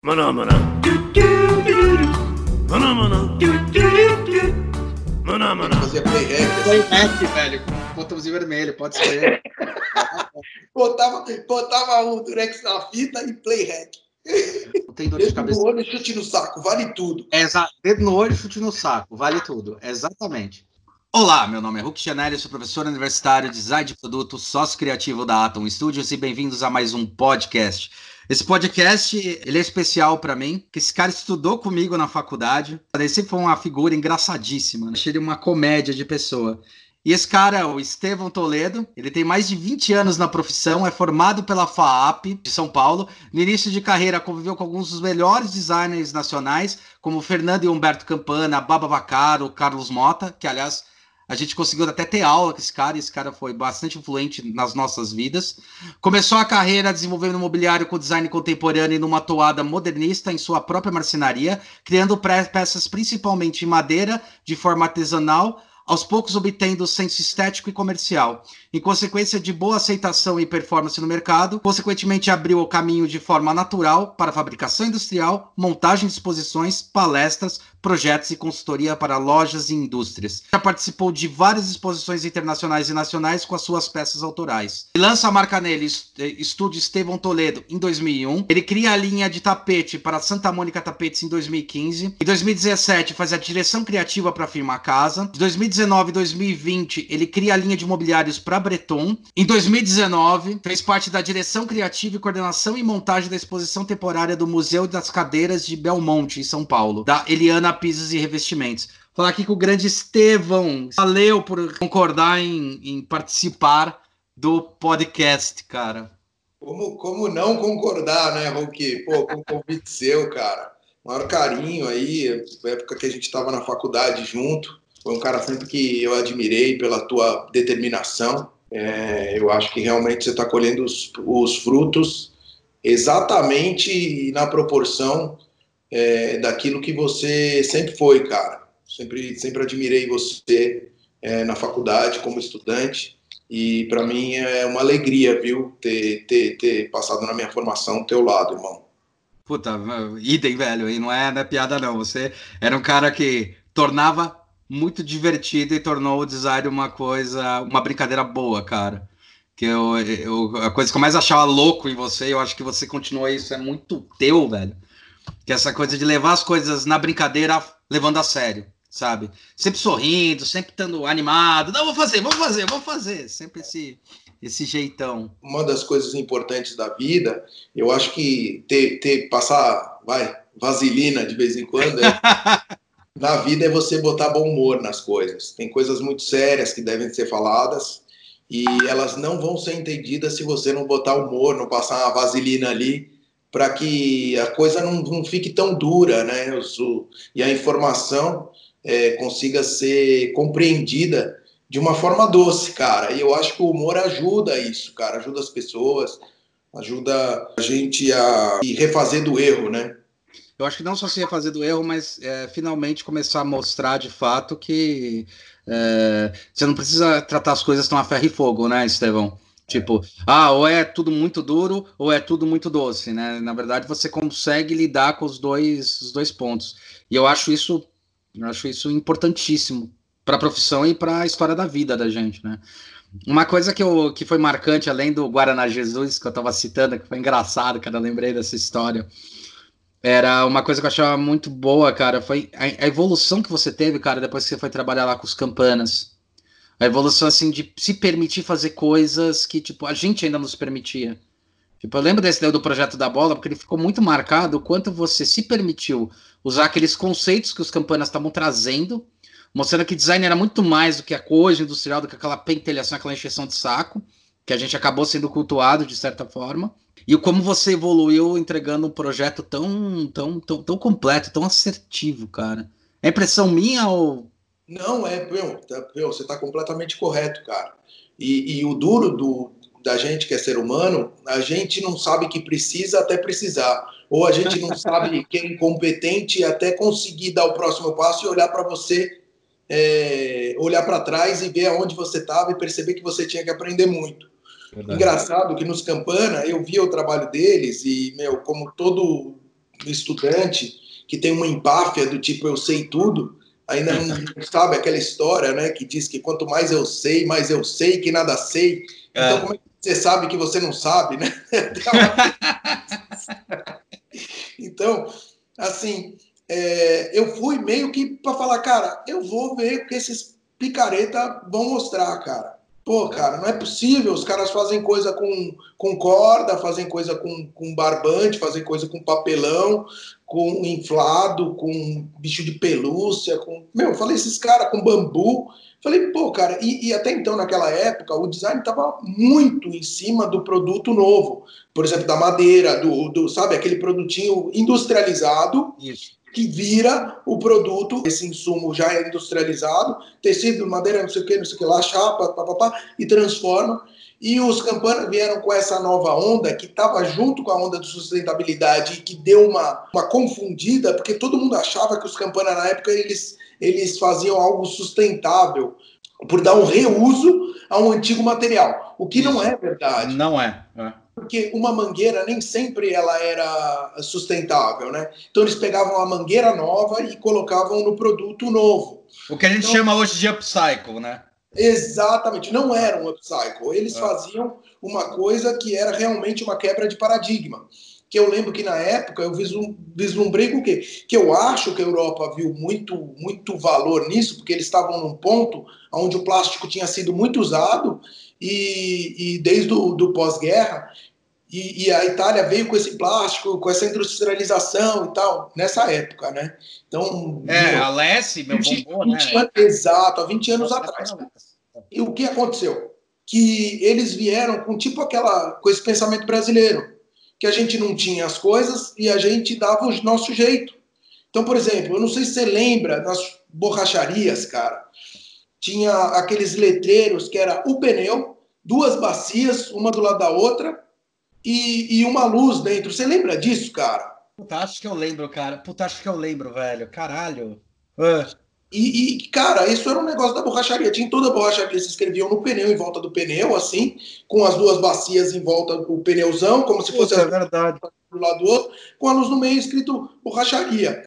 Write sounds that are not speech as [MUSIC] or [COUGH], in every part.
Maná, maná. Maná, maná. Maná, maná. Fazia playback. Assim. Playback, velho, com botãozinho vermelho, pode ser. [LAUGHS] Botava, botava o Durex na fita e playback. Não tem dor de Dedo cabeça. no olho e chute no saco, vale tudo. Exa dedo no olho, chute no saco, vale tudo. Exatamente. Olá, meu nome é Hulk Chanelli, sou professor universitário de design de produto, sócio criativo da Atom Studios e bem-vindos a mais um podcast. Esse podcast, ele é especial para mim, que esse cara estudou comigo na faculdade. Ele sempre foi uma figura engraçadíssima, né? achei ele uma comédia de pessoa. E esse cara é o Estevão Toledo, ele tem mais de 20 anos na profissão, é formado pela FAAP de São Paulo. No início de carreira, conviveu com alguns dos melhores designers nacionais, como Fernando e Humberto Campana, Baba Vacaro, Carlos Mota, que aliás a gente conseguiu até ter aula com esse cara, esse cara foi bastante influente nas nossas vidas. Começou a carreira desenvolvendo mobiliário com design contemporâneo e numa toada modernista em sua própria marcenaria, criando peças principalmente em madeira, de forma artesanal, aos poucos obtendo senso estético e comercial. Em consequência de boa aceitação e performance no mercado, consequentemente abriu o caminho de forma natural para fabricação industrial, montagem de exposições, palestras, projetos e consultoria para lojas e indústrias. Já participou de várias exposições internacionais e nacionais com as suas peças autorais. Ele lança a marca nele, Estúdio Estevão Toledo, em 2001. Ele cria a linha de tapete para Santa Mônica Tapetes em 2015. Em 2017 faz a direção criativa para a firma Casa. De 2019 e 2020 ele cria a linha de mobiliários para Breton. Em 2019 fez parte da direção criativa e coordenação e montagem da exposição temporária do Museu das Cadeiras de Belmonte, em São Paulo, da Eliana Pisos e Revestimentos. Falar aqui com o grande Estevão. Valeu por concordar em, em participar do podcast, cara. Como, como não concordar, né, Hulk? Pô, com o convite seu, cara. Maior carinho aí, época que a gente estava na faculdade junto. Foi um cara sempre que eu admirei pela tua determinação. É, eu acho que realmente você está colhendo os, os, frutos exatamente na proporção é, daquilo que você sempre foi, cara. Sempre, sempre admirei você é, na faculdade como estudante e para mim é uma alegria, viu, ter, ter, ter passado na minha formação ao teu lado, irmão. Puta, idem, velho, e não é, não é piada não. Você era um cara que tornava muito divertido e tornou o design uma coisa, uma brincadeira boa, cara. Que eu, eu, a coisa que eu mais achava louco em você, eu acho que você continua isso, é muito teu, velho. Que é essa coisa de levar as coisas na brincadeira, levando a sério, sabe? Sempre sorrindo, sempre estando animado. Não, vou fazer, vou fazer, vou fazer. Sempre esse, esse jeitão. Uma das coisas importantes da vida, eu acho que ter, ter passar, vai, vaselina de vez em quando. É... [LAUGHS] na vida é você botar bom humor nas coisas. Tem coisas muito sérias que devem ser faladas e elas não vão ser entendidas se você não botar humor, não passar uma vaselina ali para que a coisa não, não, fique tão dura, né? E a informação é, consiga ser compreendida de uma forma doce, cara. E eu acho que o humor ajuda isso, cara. Ajuda as pessoas, ajuda a gente a refazer do erro, né? Eu acho que não só se refazer do erro, mas é, finalmente começar a mostrar de fato que é, você não precisa tratar as coisas tão a ferro e fogo, né, Estevão? Tipo, ah, ou é tudo muito duro ou é tudo muito doce, né? Na verdade, você consegue lidar com os dois, os dois pontos. E eu acho isso, eu acho isso importantíssimo para a profissão e para a história da vida da gente, né? Uma coisa que, eu, que foi marcante, além do Guaraná Jesus, que eu estava citando, que foi engraçado, cara, eu lembrei dessa história era uma coisa que eu achava muito boa, cara. Foi a, a, evolução que você teve, cara, depois que você foi trabalhar lá com os campanas. A evolução, assim, de se permitir fazer coisas que, tipo, a gente ainda nos permitia. Tipo, eu lembro desse do projeto da bola, porque ele ficou muito marcado o quanto você se permitiu usar aqueles conceitos que os campanas estavam trazendo, mostrando que design era muito mais do que a coisa industrial, do que aquela pentelhação, aquela encheção de saco, que a gente acabou sendo cultuado de certa forma. E como você evoluiu entregando um projeto tão, tão, tão, tão completo, tão assertivo, cara. É impressão minha ou. Não, é, meu, tá, meu você está completamente correto, cara. E, e, o duro do, da gente que é ser humano, a gente não sabe que precisa até precisar. Ou a gente não sabe [LAUGHS] que é incompetente até conseguir dar o próximo passo e olhar para você, é, olhar para trás e ver aonde você estava e perceber que você tinha que aprender muito. Verdade. Engraçado que nos Campana eu via o trabalho deles e, meu, como todo estudante que tem uma empáfia do tipo eu sei tudo, ainda não [LAUGHS] sabe aquela história, né, que diz que quanto mais eu sei, mais eu sei que nada sei. Então, é. como é que você sabe que você não sabe, né? [LAUGHS] [LAUGHS] então, assim, é, eu fui meio que para falar, cara, eu vou ver o que esses picareta vão mostrar, cara. Pô, cara, não é possível. Os caras fazem coisa com, com corda, fazem coisa com, com barbante, fazem coisa com papelão, com inflado, com bicho de pelúcia, com. Meu, eu falei, esses caras com bambu. Falei, pô, cara, e, e, até então, naquela época, o design estava muito em cima do produto novo. Por exemplo, da madeira, do, do sabe, aquele produtinho industrializado. Isso que vira o produto, esse insumo já é industrializado, tecido, madeira, não sei o que, não sei o que lá, chapa, papapá, e transforma. E os Campana vieram com essa nova onda que estava junto com a onda de sustentabilidade e que deu uma, uma confundida, porque todo mundo achava que os Campana na época eles, eles faziam algo sustentável por dar um reuso a um antigo material, o que não é verdade. Não é. é porque uma mangueira nem sempre ela era sustentável, né? Então eles pegavam a mangueira nova e colocavam no produto novo. O que a gente então, chama hoje de upcycle, né? Exatamente, não era um upcycle. Eles é. faziam uma coisa que era realmente uma quebra de paradigma. Que eu lembro que na época eu vislumbrei com o quê? Que eu acho que a Europa viu muito, muito valor nisso, porque eles estavam num ponto onde o plástico tinha sido muito usado e, e desde o do pós-guerra e, e, a Itália veio com esse plástico, com essa industrialização e tal, nessa época, né? Então. É, meu, a Lessie, meu 20, bombom, 20 né? Anos, exato, há 20 anos atrás. E o que aconteceu? Que eles vieram com tipo aquela. com esse pensamento brasileiro, que a gente não tinha as coisas e a gente dava o nosso jeito. Então, por exemplo, eu não sei se você lembra das borracharias, cara. Tinha aqueles letreiros que era o pneu, duas bacias, uma do lado da outra e, e uma luz dentro. Você lembra disso, cara? Puta, acho que eu lembro, cara. Puta, acho que eu lembro, velho. Caralho. Uh. E, e, cara, isso era um negócio da borracharia. Tinha toda a borracharia, se escreviam no pneu, em volta do pneu, assim, com as duas bacias em volta do pneuzão, como se fosse Puta, é verdade. do lado do outro, com a luz no meio escrito borracharia.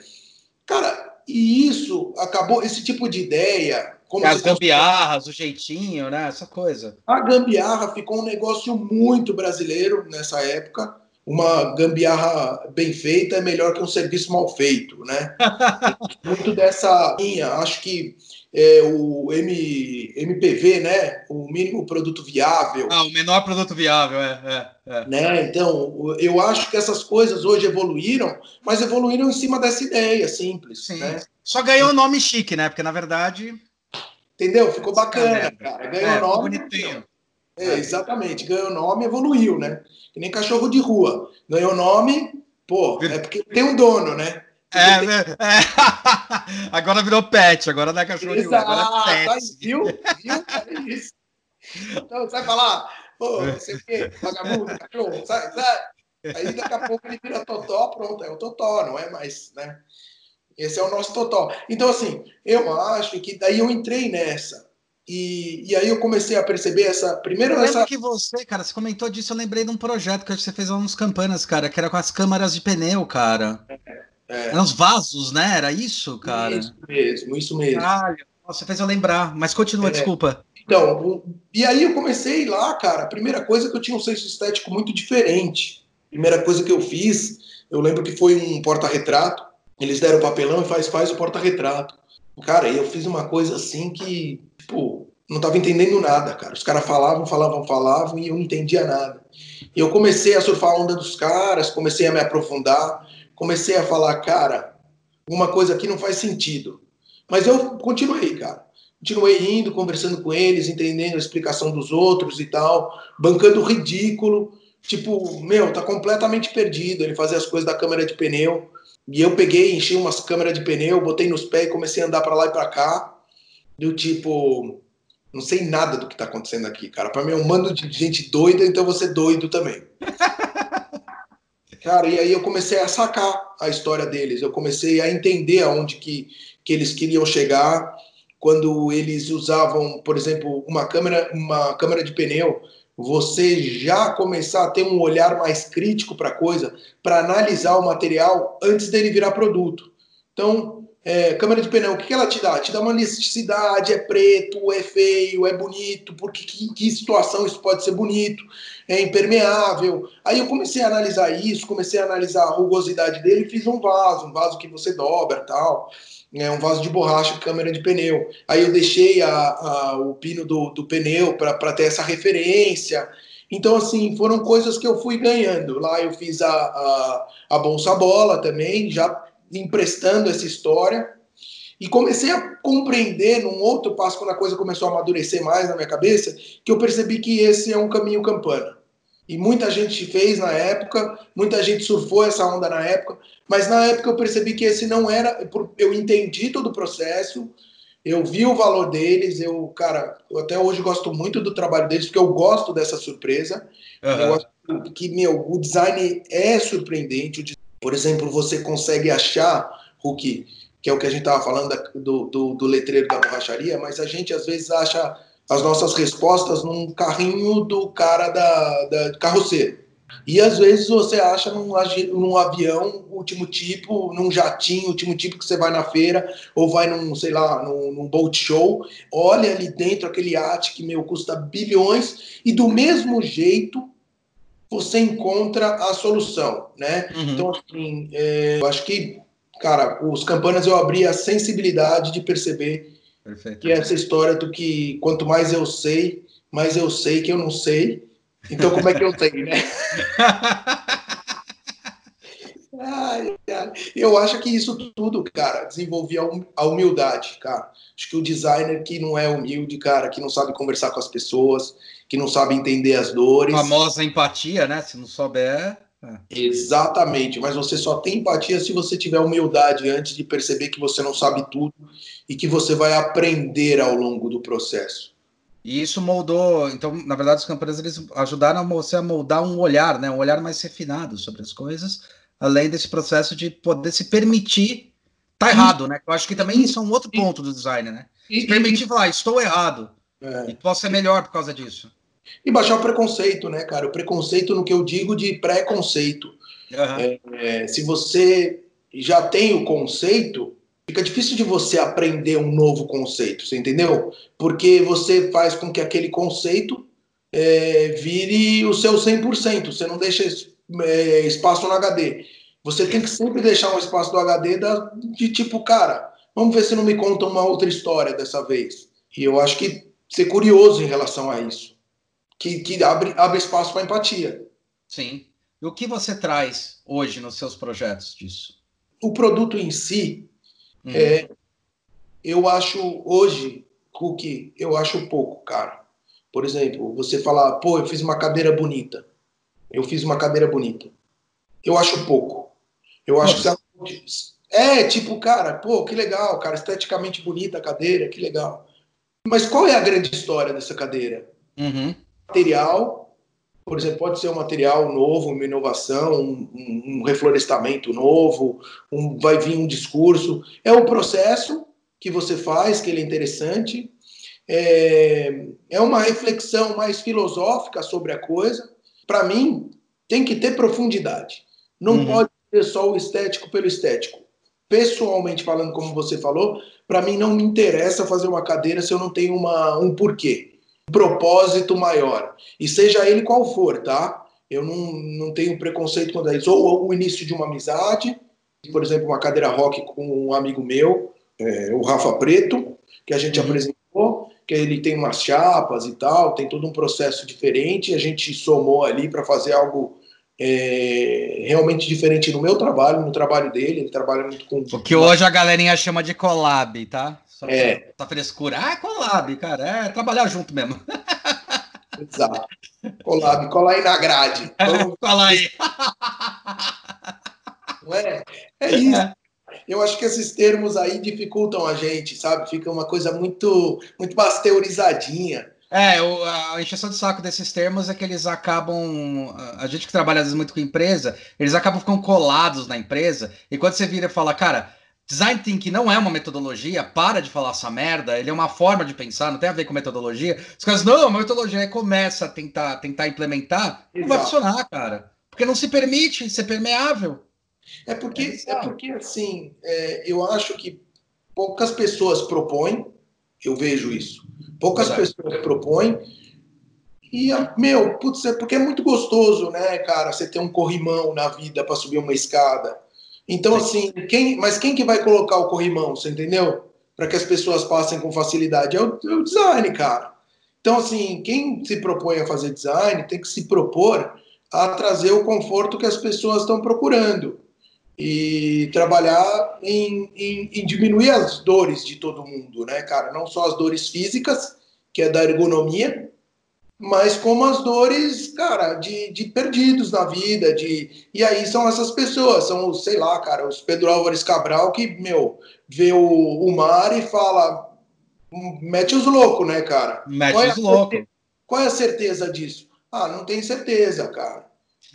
Cara, e isso acabou, esse tipo de ideia como as gambiarras, o jeitinho, né? Essa coisa. A gambiarra ficou um negócio muito brasileiro nessa época. Uma gambiarra bem feita é melhor que um serviço mal feito, né? [LAUGHS] muito dessa linha. Acho que é, o M, MPV, né? O mínimo produto viável. Ah, o menor produto viável, é, é, é. Né? Então, eu acho que essas coisas hoje evoluíram, mas evoluíram em cima dessa ideia simples. Sim. Né? Só ganhou o nome chique, né? Porque na verdade Entendeu? Ficou bacana, cara. Ganhou é, nome. Bonitinho. É, exatamente. Ganhou nome, evoluiu, né? Que nem cachorro de rua. Ganhou nome, pô, é porque tem um dono, né? É, tem... é, [LAUGHS] agora virou pet, agora não é cachorro Exato, de rua, agora é pet. viu? Viu? É isso. Então, você vai falar, pô, não sei o quê, vagabundo, cachorro, sai, sai. Aí daqui a pouco ele vira totó, pronto, é o totó, não é mais, né? Esse é o nosso total. Então, assim, eu acho que daí eu entrei nessa. E, e aí eu comecei a perceber essa. Primeiro, eu essa. que você, cara, você comentou disso, eu lembrei de um projeto que você fez lá nos campanas, cara, que era com as câmaras de pneu, cara. É, é. Eram os vasos, né? Era isso, cara? Isso mesmo, isso mesmo. Caralho, você fez eu lembrar, mas continua, é. desculpa. Então, e aí eu comecei lá, cara. A primeira coisa que eu tinha um senso estético muito diferente. Primeira coisa que eu fiz, eu lembro que foi um porta-retrato eles deram o papelão e faz, faz o porta-retrato. Cara, eu fiz uma coisa assim que, tipo, não tava entendendo nada, cara. Os caras falavam, falavam, falavam e eu não entendia nada. E eu comecei a surfar a onda dos caras, comecei a me aprofundar, comecei a falar, cara, uma coisa aqui não faz sentido. Mas eu continuei, cara. Continuei indo, conversando com eles, entendendo a explicação dos outros e tal, bancando ridículo. Tipo, meu, tá completamente perdido. Ele fazia as coisas da câmera de pneu. E eu peguei, enchi umas câmeras de pneu, botei nos pés e comecei a andar para lá e para cá. Do tipo, não sei nada do que tá acontecendo aqui, cara. Para mim é um mando de gente doida, então você doido também. [LAUGHS] cara, e aí eu comecei a sacar a história deles. Eu comecei a entender aonde que, que eles queriam chegar quando eles usavam, por exemplo, uma câmera, uma câmera de pneu você já começar a ter um olhar mais crítico para a coisa, para analisar o material antes dele virar produto. Então, é, câmera de pneu, o que, que ela te dá? Te dá uma necessidade, é preto, é feio, é bonito, porque que, que situação isso pode ser bonito, é impermeável. Aí eu comecei a analisar isso, comecei a analisar a rugosidade dele fiz um vaso, um vaso que você dobra tal é um vaso de borracha, câmera de pneu. Aí eu deixei a, a o pino do, do pneu para ter essa referência. Então, assim, foram coisas que eu fui ganhando. Lá eu fiz a, a, a Bolsa Bola também, já emprestando essa história. E comecei a compreender num outro passo, quando a coisa começou a amadurecer mais na minha cabeça, que eu percebi que esse é um caminho campana. E muita gente fez na época, muita gente surfou essa onda na época, mas na época eu percebi que esse não era. Eu entendi todo o processo, eu vi o valor deles, eu, cara, eu até hoje gosto muito do trabalho deles, porque eu gosto dessa surpresa. Uhum. Eu acho que, meu, o design é surpreendente. Por exemplo, você consegue achar, Hulk, que é o que a gente estava falando do, do, do letreiro da borracharia, mas a gente às vezes acha as nossas respostas num carrinho do cara da, da carroceiro. E às vezes você acha num, num, avião último tipo, num jatinho último tipo que você vai na feira ou vai num, sei lá, num, num boat show, olha ali dentro aquele iate que meu custa bilhões e do mesmo jeito você encontra a solução, né? Uhum. Então assim, é, eu acho que, cara, os campanas eu abri a sensibilidade de perceber Perfeito. Que é essa história do que quanto mais eu sei, mais eu sei que eu não sei. Então, como é que eu tenho, né? [LAUGHS] ai, ai. Eu acho que isso tudo, cara, desenvolvia a humildade, cara. Acho que o designer que não é humilde, cara, que não sabe conversar com as pessoas, que não sabe entender as dores. A famosa empatia, né? Se não souber. É. Exatamente, mas você só tem empatia se você tiver humildade antes de perceber que você não sabe tudo e que você vai aprender ao longo do processo. E isso moldou, então, na verdade, os campeões eles ajudaram você a moldar um olhar, né, um olhar mais refinado sobre as coisas, além desse processo de poder se permitir tá errado, né? Eu acho que também isso é um outro ponto do design, né? Se permitir falar, estou errado é. e posso ser melhor por causa disso. E baixar o preconceito, né, cara? O preconceito no que eu digo de preconceito. Uhum. É, é, se você já tem o conceito, fica difícil de você aprender um novo conceito, você entendeu? Porque você faz com que aquele conceito é, vire o seu 100%, você não deixa é, espaço no HD. Você tem que sempre deixar um espaço do HD da, de tipo, cara, vamos ver se não me conta uma outra história dessa vez. E eu acho que ser curioso em relação a isso que, que abre, abre espaço para empatia. Sim. E o que você traz hoje nos seus projetos disso? O produto em si, hum. é, eu acho hoje, Cookie, eu acho pouco, cara. Por exemplo, você falar, pô, eu fiz uma cadeira bonita. Eu fiz uma cadeira bonita. Eu acho pouco. Eu acho Nossa. que é tipo, cara, pô, que legal, cara, esteticamente bonita a cadeira, que legal. Mas qual é a grande história dessa cadeira? Uhum material, por exemplo, pode ser um material novo, uma inovação, um, um, reflorestamento novo, um, vai vir um discurso. É um processo que você faz, que ele é interessante. É, é uma reflexão mais filosófica sobre a coisa. Para mim, tem que ter profundidade. Não uhum. pode ser só o estético pelo estético. Pessoalmente falando, como você falou, para mim não me interessa fazer uma cadeira se eu não tenho uma, um porquê propósito maior. E seja ele qual for, tá? Eu não, não tenho preconceito com isso. Ou o início de uma amizade, por exemplo, uma cadeira rock com um amigo meu, é, o Rafa Preto, que a gente uhum. apresentou, que ele tem umas chapas e tal, tem todo um processo diferente. A gente somou ali para fazer algo é, realmente diferente no meu trabalho, no trabalho dele. Ele trabalha muito com. O que hoje a galerinha chama de collab, tá? Só é. Essa frescura. Ah, é collab, cara. É trabalhar junto mesmo. Exato. Collab, colar aí na grade. [LAUGHS] Vamos... colar aí. Não é? É isso. É. Eu acho que esses termos aí dificultam a gente, sabe? Fica uma coisa muito, muito pasteurizadinha. É, a encheção de saco desses termos é que eles acabam. A gente que trabalha às vezes muito com empresa, eles acabam ficando colados na empresa, e quando você vira e fala, cara, Design thinking não é uma metodologia, para de falar essa merda, ele é uma forma de pensar, não tem a ver com metodologia. Os caras, não, a metodologia é começa a tentar, tentar implementar, Exato. não vai funcionar, cara. Porque não se permite ser permeável. É porque, é, é porque assim, é, eu acho que poucas pessoas propõem, eu vejo isso. Poucas Exato. pessoas propõem. E, meu, putz, é porque é muito gostoso, né, cara, você ter um corrimão na vida para subir uma escada então, assim, quem, mas quem que vai colocar o corrimão, você entendeu? Para que as pessoas passem com facilidade. É o, é o, design, cara. Então, assim, quem se propõe a fazer design tem que se propor a trazer o conforto que as pessoas estão procurando e trabalhar em, em, em diminuir as dores de todo mundo, né, cara? Não só as dores físicas, que é da ergonomia, mas como as dores, cara, de, de perdidos na vida, de e aí são essas pessoas, são os, sei lá, cara, os Pedro Álvares Cabral que, meu, vê o, o mar e fala, mete os loucos, né, cara? Mete é os loucos. Qual é a certeza disso? Ah, não tem certeza, cara.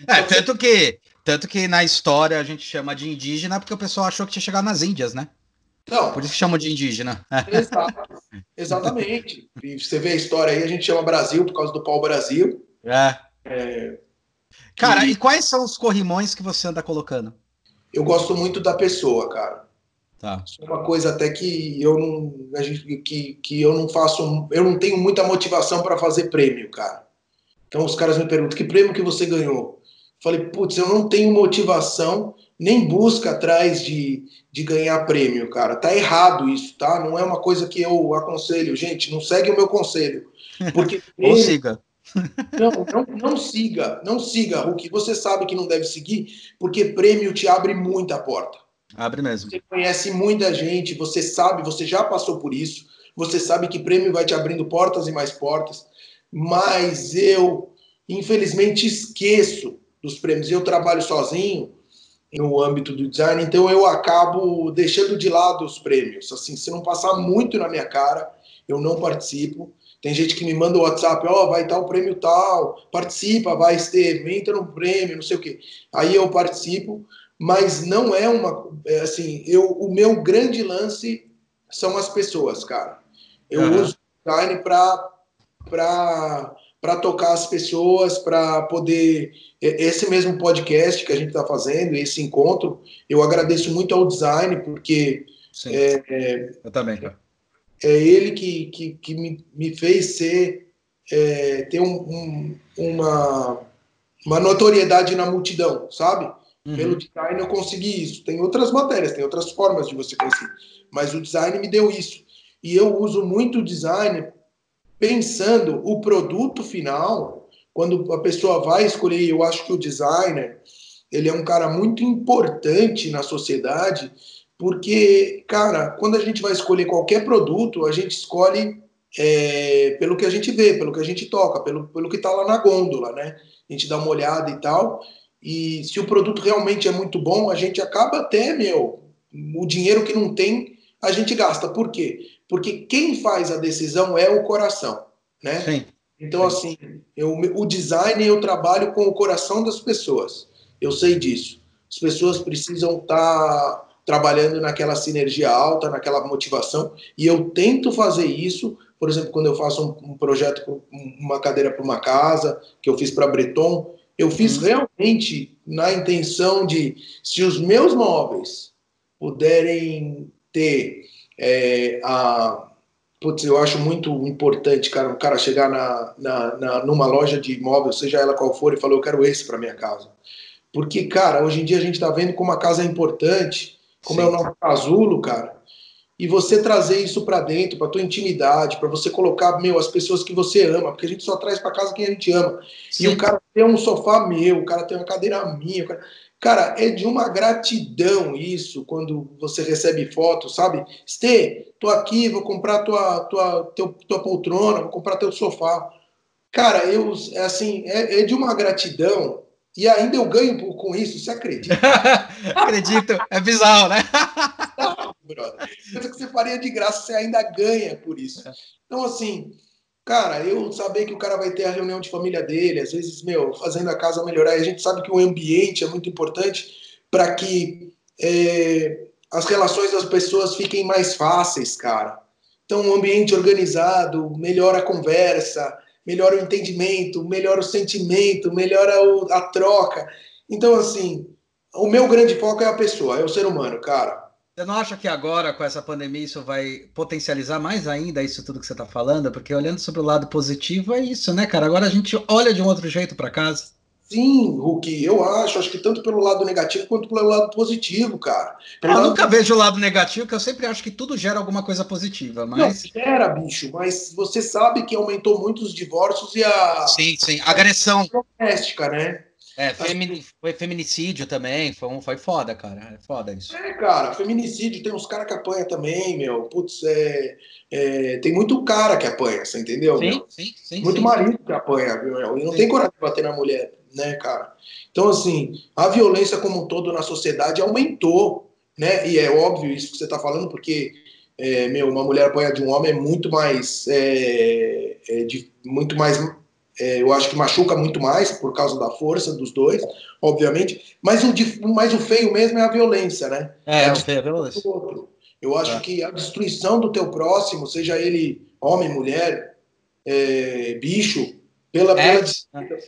É, tanto que, tanto que na história a gente chama de indígena porque o pessoal achou que tinha chegado nas Índias, né? Não. Por isso que chamam de indígena. Exato, [LAUGHS] exatamente. E você vê a história aí, a gente chama Brasil por causa do pau-brasil. É. é. Cara, e... e quais são os corrimões que você anda colocando? Eu gosto muito da pessoa, cara. Tá. Isso é uma coisa até que eu não, a gente, que, que eu não faço, eu não tenho muita motivação para fazer prêmio, cara. Então os caras me perguntam que prêmio que você ganhou. Falei, putz, eu não tenho motivação nem busca atrás de, de ganhar prêmio, cara. Tá errado isso, tá? Não é uma coisa que eu aconselho. Gente, não segue o meu conselho. Porque [LAUGHS] Ou siga. Não, não, não siga, não siga, Hulk. Você sabe que não deve seguir, porque prêmio te abre muita porta. Abre mesmo. Você conhece muita gente, você sabe, você já passou por isso, você sabe que prêmio vai te abrindo portas e mais portas, mas eu, infelizmente, esqueço dos prêmios. Eu trabalho sozinho, no âmbito do design, então eu acabo deixando de lado os prêmios. Assim, se não passar muito na minha cara, eu não participo. Tem gente que me manda o WhatsApp, ó, oh, vai estar o prêmio tal, participa, vai ter, entra no prêmio, não sei o quê. Aí eu participo, mas não é uma, é assim, eu, o meu grande lance são as pessoas, cara. Eu uhum. uso design para para tocar as pessoas, para poder. Esse mesmo podcast que a gente está fazendo, esse encontro, eu agradeço muito ao design, porque. Sim, é, é, eu também, cara. É ele que, que, que me, me fez ser. É, ter um, um, uma, uma notoriedade na multidão, sabe? Uhum. Pelo design eu consegui isso. Tem outras matérias, tem outras formas de você conseguir. Mas o design me deu isso. E eu uso muito o design pensando o produto final, quando a pessoa vai escolher, eu acho que o designer, ele é um cara muito importante na sociedade, porque, cara, quando a gente vai escolher qualquer produto, a gente escolhe é, pelo que a gente vê, pelo que a gente toca, pelo, pelo que está lá na gôndola, né? A gente dá uma olhada e tal, e se o produto realmente é muito bom, a gente acaba até, meu, o dinheiro que não tem, a gente gasta. Por quê? Porque quem faz a decisão é o coração, né? Sim. Então, assim, eu, o design eu trabalho com o coração das pessoas. Eu sei disso. As pessoas precisam estar tá trabalhando naquela sinergia alta, naquela motivação, e eu tento fazer isso. Por exemplo, quando eu faço um, um projeto, uma cadeira para uma casa, que eu fiz para Breton, eu fiz uhum. realmente na intenção de, se os meus móveis puderem ter é, a, putz, eu acho muito importante, cara, um cara chegar na, na, na, numa loja de imóvel, seja ela qual for, e falar, eu quero esse para minha casa. Porque, cara, hoje em dia a gente está vendo como a casa é importante, como Sim. é o nosso casulo, cara. E você trazer isso para dentro, para tua intimidade, para você colocar, meu, as pessoas que você ama, porque a gente só traz para casa quem a gente ama. Sim. E o cara tem um sofá meu, o cara tem uma cadeira minha, cara... Cara, é de uma gratidão isso quando você recebe fotos, sabe? Stê, tô aqui, vou comprar tua, tua, teu, tua poltrona, vou comprar teu sofá. Cara, eu, é assim, é, é de uma gratidão e ainda eu ganho com isso, você acredita? [LAUGHS] Acredito, é bizarro, né? Não, brother. Coisa que você faria de graça, você ainda ganha por isso. Então, assim, Cara, eu saber que o cara vai ter a reunião de família dele, às vezes, meu, fazendo a casa melhorar, e a gente sabe que o ambiente é muito importante para que é, as relações das pessoas fiquem mais fáceis, cara. Então, um ambiente organizado melhora a conversa, melhora o entendimento, melhora o sentimento, melhora a troca. Então, assim, o meu grande foco é a pessoa, é o ser humano, cara. Você não acha que agora, com essa pandemia, isso vai potencializar mais ainda isso tudo que você está falando? Porque olhando sobre o lado positivo, é isso, né, cara? Agora a gente olha de um outro jeito para casa. Sim, Hulk, eu acho, acho que tanto pelo lado negativo quanto pelo lado positivo, cara. Pelo eu lado... nunca vejo o lado negativo, que eu sempre acho que tudo gera alguma coisa positiva, mas... Não, gera, bicho, mas você sabe que aumentou muito os divórcios e a... Sim, sim, a agressão. Doméstica, né? É, femini... foi feminicídio também, foi, um, foi foda, cara. É foda isso. É, cara, feminicídio, tem uns caras que apanham também, meu. Putz, é, é, tem muito cara que apanha, você entendeu? Sim, sim, sim. Muito sim, marido sim. que apanha, meu. E não sim. tem coragem de bater na mulher, né, cara? Então, assim, a violência como um todo na sociedade aumentou, né? E é óbvio isso que você tá falando, porque, é, meu, uma mulher apanha de um homem é muito mais. É, é de, muito mais é, eu acho que machuca muito mais por causa da força dos dois, obviamente. Mas o, mas o feio mesmo é a violência, né? É, é o feio é a violência. Eu acho é. que a destruição do teu próximo, seja ele homem, mulher, é, bicho, pela, é. pela.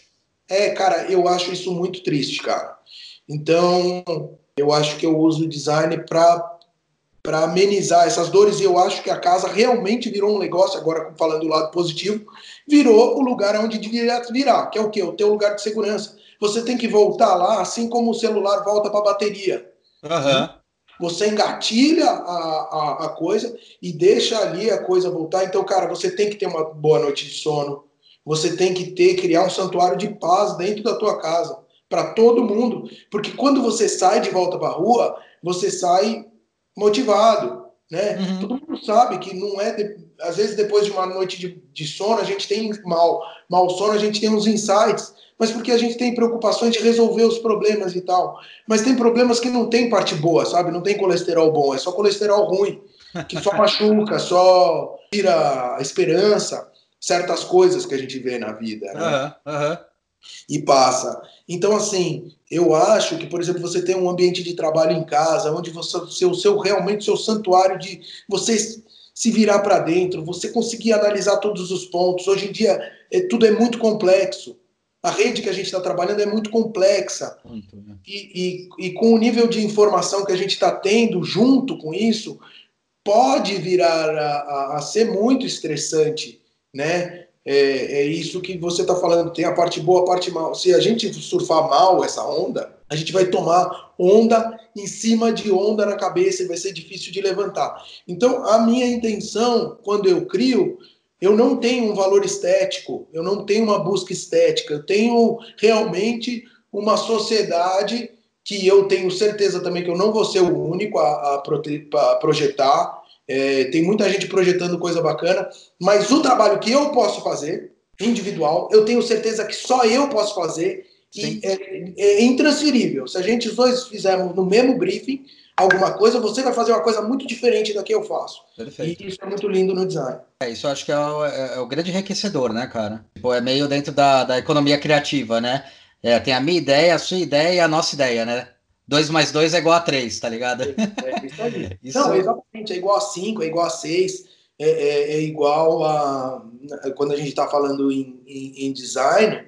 É, cara, eu acho isso muito triste, cara. Então, eu acho que eu uso o design para para amenizar essas dores. E eu acho que a casa realmente virou um negócio, agora falando do lado positivo, virou o lugar onde devia virar, que é o quê? O teu lugar de segurança. Você tem que voltar lá, assim como o celular volta para a bateria. Uhum. Você engatilha a, a, a, coisa e deixa ali a coisa voltar. Então, cara, você tem que ter uma boa noite de sono. Você tem que ter, criar um santuário de paz dentro da tua casa, para todo mundo. Porque quando você sai de volta para a rua, você sai motivado, né? Uhum. Todo mundo sabe que não é, de, às vezes depois de uma noite de, de sono a gente tem mal, mal sono a gente tem uns insights, mas porque a gente tem preocupações de resolver os problemas e tal. Mas tem problemas que não tem parte boa, sabe? Não tem colesterol bom, é só colesterol ruim, que só [LAUGHS] machuca, só tira a esperança, certas coisas que a gente vê na vida, né? Uhum, uhum. E passa. Então, assim, eu acho que, por exemplo, você tem um ambiente de trabalho em casa, onde você, o seu, seu realmente seu santuário de você se virar para dentro, você conseguir analisar todos os pontos. Hoje em dia, é, tudo é muito complexo. A rede que a gente está trabalhando é muito complexa. Muito, né? e, e, e, com o nível de informação que a gente está tendo junto com isso, pode virar a, a, a ser muito estressante, né? É, é isso que você está falando, tem a parte boa, a parte mal. Se a gente surfar mal essa onda, a gente vai tomar onda em cima de onda na cabeça e vai ser difícil de levantar. Então, a minha intenção, quando eu crio, eu não tenho um valor estético, eu não tenho uma busca estética, eu tenho realmente uma sociedade que eu tenho certeza também que eu não vou ser o único a, a, a projetar, é, tem muita gente projetando coisa bacana, mas o trabalho que eu posso fazer, individual, eu tenho certeza que só eu posso fazer e é, é, intransferível. Se a gente os dois fizermos no mesmo briefing alguma coisa, você vai fazer uma coisa muito diferente da que eu faço. Perfeito. E isso é muito lindo no design. É, isso eu acho que é o, é, é o grande enriquecedor, né, cara? Tipo, é meio dentro da, da economia criativa, né? É, tem a minha ideia, a sua ideia e a nossa ideia, né? 2 mais 2 é igual a 3, tá ligado? É, é isso aí. [LAUGHS] isso... Não, exatamente, é igual a 5, é igual a 6, é, é, é, igual a. Quando a gente está falando em, em, em design,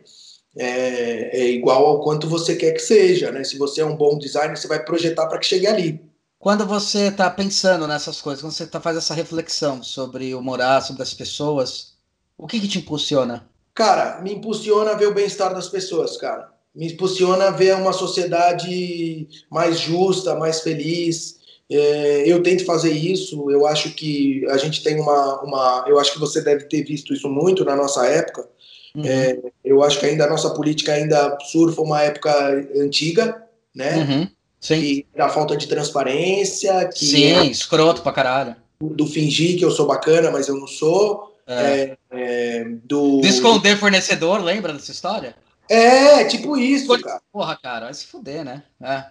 é, é, igual ao quanto você quer que seja, né? Se você é um bom designer, você vai projetar para que chegue ali. Quando você está pensando nessas coisas, quando você tá, faz essa reflexão sobre o morar, sobre as pessoas, o que, que te impulsiona? Cara, me impulsiona ver o bem-estar das pessoas, cara me impulsiona a ver uma sociedade mais justa, mais feliz. É, eu tento fazer isso. Eu acho que a gente tem uma, uma. Eu acho que você deve ter visto isso muito na nossa época. Uhum. É, eu acho que ainda a nossa política ainda surfa uma época antiga, né? Uhum. Sim. Que, da falta de transparência. Que Sim, é, escroto pra caralho. Do fingir que eu sou bacana, mas eu não sou. É. é, é do... De esconder fornecedor, lembra dessa história? É, tipo isso, cara. Porra, cara, vai se fuder, né? É.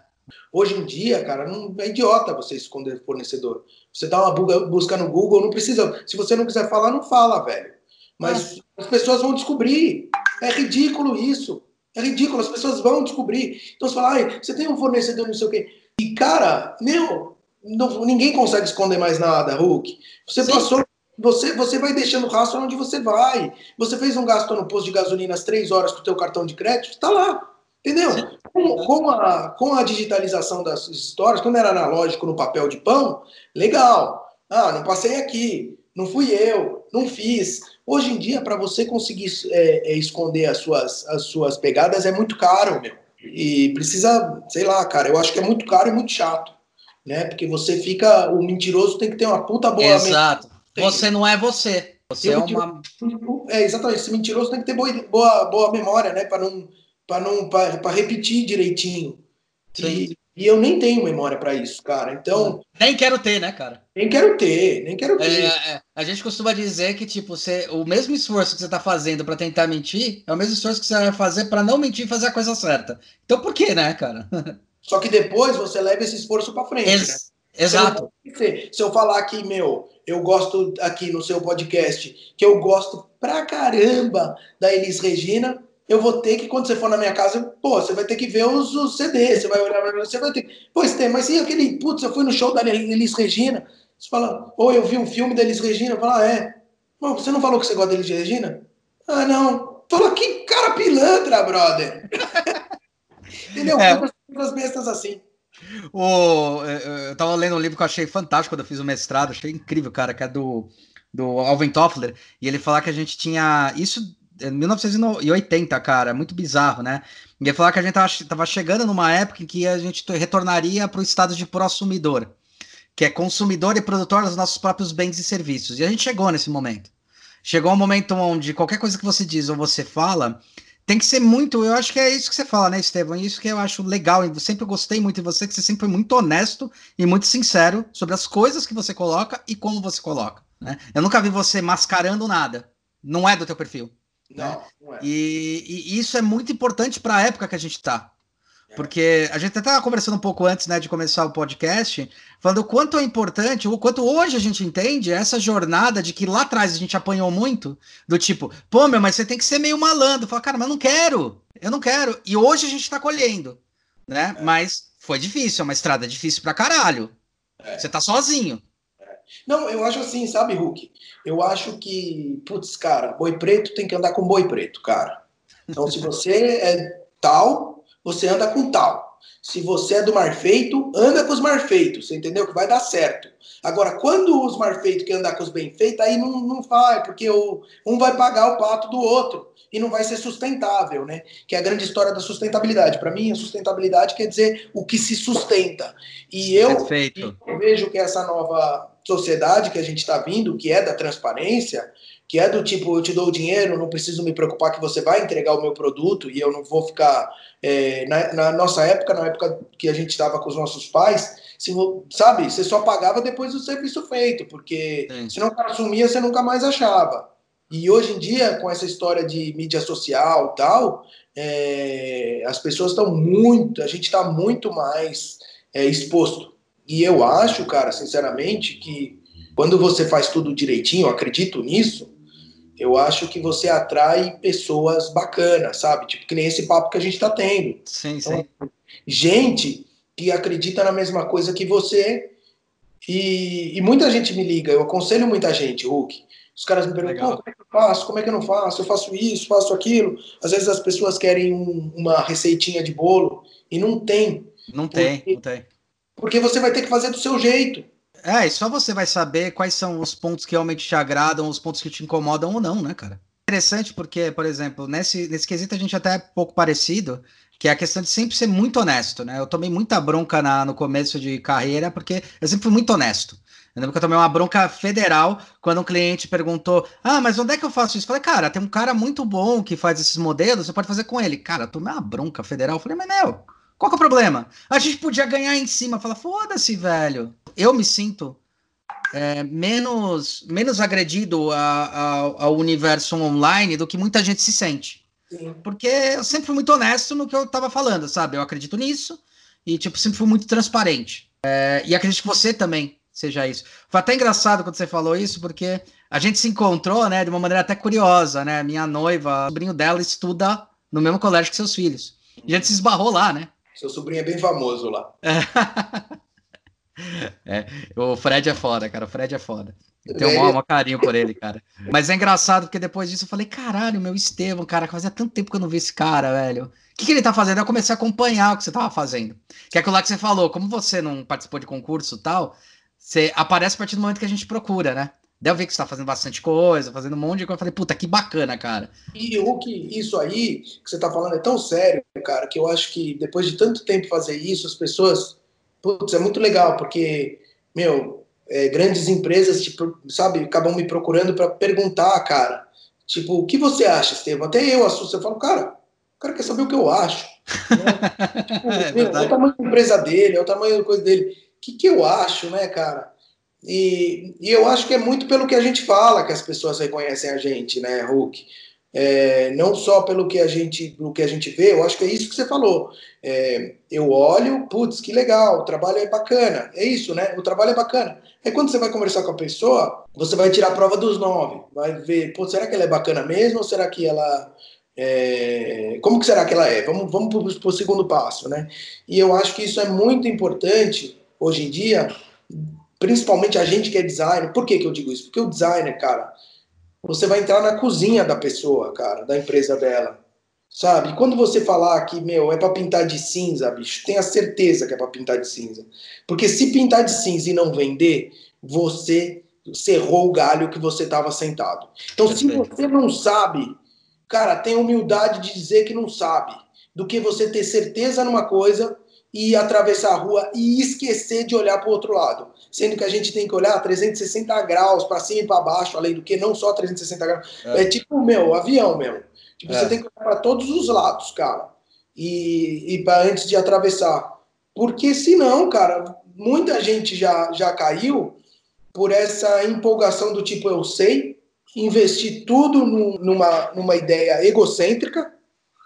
Hoje em dia, cara, não é idiota você esconder fornecedor. Você dá uma busca no Google, não precisa. Se você não quiser falar, não fala, velho. Mas é. as pessoas vão descobrir. É ridículo isso. É ridículo, as pessoas vão descobrir. Então você fala, ai, você tem um fornecedor, não sei o quê. E, cara, meu, não, ninguém consegue esconder mais nada, Hulk. Você Sim. passou você, você vai deixando rastro onde você vai. Você fez um gasto no posto de gasolina às três horas com o teu cartão de crédito, está lá. Entendeu? Com, com, a, com a digitalização das histórias, quando era analógico no papel de pão, legal. Ah, não passei aqui, não fui eu, não fiz. Hoje em dia, para você conseguir é, é, esconder as suas, as suas pegadas, é muito caro, meu. E precisa, sei lá, cara, eu acho que é muito caro e muito chato. Né? Porque você fica. O mentiroso tem que ter uma puta boa. Exato. Você não é você. Você é uma. É, exatamente. Esse mentiroso tem que ter boa, boa, boa memória, né? Para não, para não, para repetir direitinho. E, e, eu nem tenho memória para isso, cara. Então. Nem quero ter, né, cara? Nem quero ter, nem quero ter. É, é. A gente costuma dizer que, tipo, você, o mesmo esforço que você está fazendo para tentar mentir é o mesmo esforço que você vai fazer para não mentir e fazer a coisa certa. Então, por que, né, cara? [LAUGHS] Só que depois você leva esse esforço para frente, Ex né? Exato. Se eu falar que, meu, eu gosto aqui no seu podcast, que eu gosto pra caramba da Elis Regina, eu vou ter que, quando você for na minha casa, pô, você vai ter que ver os, os CDs, você vai olhar, você vai ter Pois tem, mas e aquele, putz, eu fui no show da Elis Regina, você fala, ou eu vi um filme da Elis Regina, fala, ah, é. Não, você não falou que você gosta da Elis Regina? Ah, não. Fala, que cara pilantra, brother. [LAUGHS] Entendeu? É. Coisas bestas assim. O, é, é, eu tava lendo um livro que eu achei fantástico quando eu fiz o mestrado, achei incrível, cara, que é do, do Alvin Toffler, e ele falar que a gente tinha. Isso em 1980, cara, muito bizarro, né? Ele falar que a gente tava, tava chegando numa época em que a gente retornaria para o estado de prosumidor, que é consumidor e produtor dos nossos próprios bens e serviços. E a gente chegou nesse momento. Chegou um momento onde qualquer coisa que você diz ou você fala tem que ser muito. Eu acho que é isso que você fala, né, Estevam? Isso que eu acho legal. Eu sempre gostei muito de você, que você sempre foi muito honesto e muito sincero sobre as coisas que você coloca e como você coloca. Né? Eu nunca vi você mascarando nada. Não é do teu perfil. Não, né? não é. E, e, isso é muito importante para a época que a gente está. Porque a gente até estava conversando um pouco antes né, de começar o podcast, falando o quanto é importante, o quanto hoje a gente entende essa jornada de que lá atrás a gente apanhou muito, do tipo, pô, meu, mas você tem que ser meio malandro. Fala, cara, mas eu não quero, eu não quero. E hoje a gente está colhendo, né? É. Mas foi difícil, é uma estrada difícil pra caralho. É. Você tá sozinho. É. Não, eu acho assim, sabe, Hulk? Eu acho que, putz, cara, boi preto tem que andar com boi preto, cara. Então, se você é tal, você anda com tal. Se você é do mar feito, anda com os mar feitos, você entendeu? Que vai dar certo. Agora, quando os mar feitos quer andar com os bem feitos, aí não, não vai, porque o, um vai pagar o pato do outro e não vai ser sustentável, né? Que é a grande história da sustentabilidade. Para mim, a sustentabilidade quer dizer o que se sustenta. E eu, eu vejo que essa nova sociedade que a gente está vindo, que é da transparência, que é do tipo, eu te dou o dinheiro, não preciso me preocupar que você vai entregar o meu produto e eu não vou ficar. É, na, na, nossa época, na época que a gente estava com os nossos pais, se, sabe, você só pagava depois do serviço feito, porque Sim. se não o cara sumia, você nunca mais achava. E hoje em dia, com essa história de mídia social tal, é, as pessoas estão muito, a gente está muito mais é, exposto. E eu acho, cara, sinceramente, que quando você faz tudo direitinho, acredito nisso, eu acho que você atrai pessoas bacanas, sabe? Tipo, que nem esse papo que a gente está tendo. Sim, então, sim. Gente que acredita na mesma coisa que você. E, e, muita gente me liga, eu aconselho muita gente, Hulk. Os caras me perguntam, como é que eu faço? Como é que eu não faço? Eu faço isso, faço aquilo. Às vezes as pessoas querem um, uma receitinha de bolo e não tem. Não tem, não tem. Porque você vai ter que fazer do seu jeito. É, e só você vai saber quais são os pontos que realmente te agradam, os pontos que te incomodam ou não, né, cara? Interessante porque, por exemplo, nesse, nesse quesito a gente até é pouco parecido, que é a questão de sempre ser muito honesto, né? Eu tomei muita bronca na, no começo de carreira porque eu sempre fui muito honesto. Eu lembro que eu tomei uma bronca federal quando um cliente perguntou: Ah, mas onde é que eu faço isso? Eu falei, cara, tem um cara muito bom que faz esses modelos, você pode fazer com ele. Cara, eu tomei uma bronca federal. Eu falei, mas meu, qual que é o problema? A gente podia ganhar em cima. Fala, foda-se, velho. Eu me sinto é, menos, menos agredido a, a, ao universo online do que muita gente se sente. Sim. Porque eu sempre fui muito honesto no que eu tava falando, sabe? Eu acredito nisso e, tipo, sempre fui muito transparente. É, e acredito que você também seja isso. Foi até engraçado quando você falou isso, porque a gente se encontrou, né, de uma maneira até curiosa, né? Minha noiva, o sobrinho dela estuda no mesmo colégio que seus filhos. E a gente se esbarrou lá, né? Seu sobrinho é bem famoso lá. [LAUGHS] É, o Fred é foda, cara. O Fred é foda. Eu tenho um maior carinho por ele, cara. Mas é engraçado porque depois disso eu falei, caralho, meu Estevam, cara, fazia tanto tempo que eu não vi esse cara, velho. O que, que ele tá fazendo? Eu comecei a acompanhar o que você tava fazendo. Que é aquilo lá que você falou, como você não participou de concurso e tal, você aparece a partir do momento que a gente procura, né? Daí eu vi que você tá fazendo bastante coisa, fazendo um monte de coisa. Eu falei, puta, que bacana, cara. E o que isso aí que você tá falando é tão sério, cara, que eu acho que depois de tanto tempo fazer isso, as pessoas. Putz, é muito legal, porque, meu, é, grandes empresas, tipo, sabe, acabam me procurando para perguntar, cara. Tipo, o que você acha, Estevam? Até eu assusto, eu falo, cara, o cara quer saber o que eu acho. [LAUGHS] Né? tipo, é, meu, é o tamanho da empresa dele, é o tamanho da coisa dele. O que, que eu acho, né, cara? E, e eu acho que é muito pelo que a gente fala que as pessoas reconhecem a gente, né, Hulk? É, não só pelo que a gente pelo que a gente vê, eu acho que é isso que você falou. É, eu olho, putz, que legal, o trabalho é bacana. É isso, né? O trabalho é bacana. Aí quando você vai conversar com a pessoa, você vai tirar a prova dos nove. Vai ver, pô, será que ela é bacana mesmo ou será que ela. É... Como que será que ela é? Vamos, vamos para o segundo passo, né? E eu acho que isso é muito importante hoje em dia, principalmente a gente que é designer. Por que, que eu digo isso? Porque o designer, cara, você vai entrar na cozinha da pessoa, cara, da empresa dela. Sabe? E quando você falar que, meu, é para pintar de cinza, bicho, tenha certeza que é para pintar de cinza. Porque se pintar de cinza e não vender, você cerrou o galho que você estava sentado. Então, Perfeito. se você não sabe, cara, tenha humildade de dizer que não sabe. Do que você ter certeza numa coisa e atravessar a rua e esquecer de olhar para o outro lado. Sendo que a gente tem que olhar 360 graus para cima e para baixo, além do que não só 360 graus. É, é tipo, meu, avião mesmo. Tipo, é. Você tem que olhar para todos os lados, cara. E, e para antes de atravessar. Porque senão, cara, muita gente já, já caiu por essa empolgação do tipo eu sei, investir tudo numa, numa ideia egocêntrica,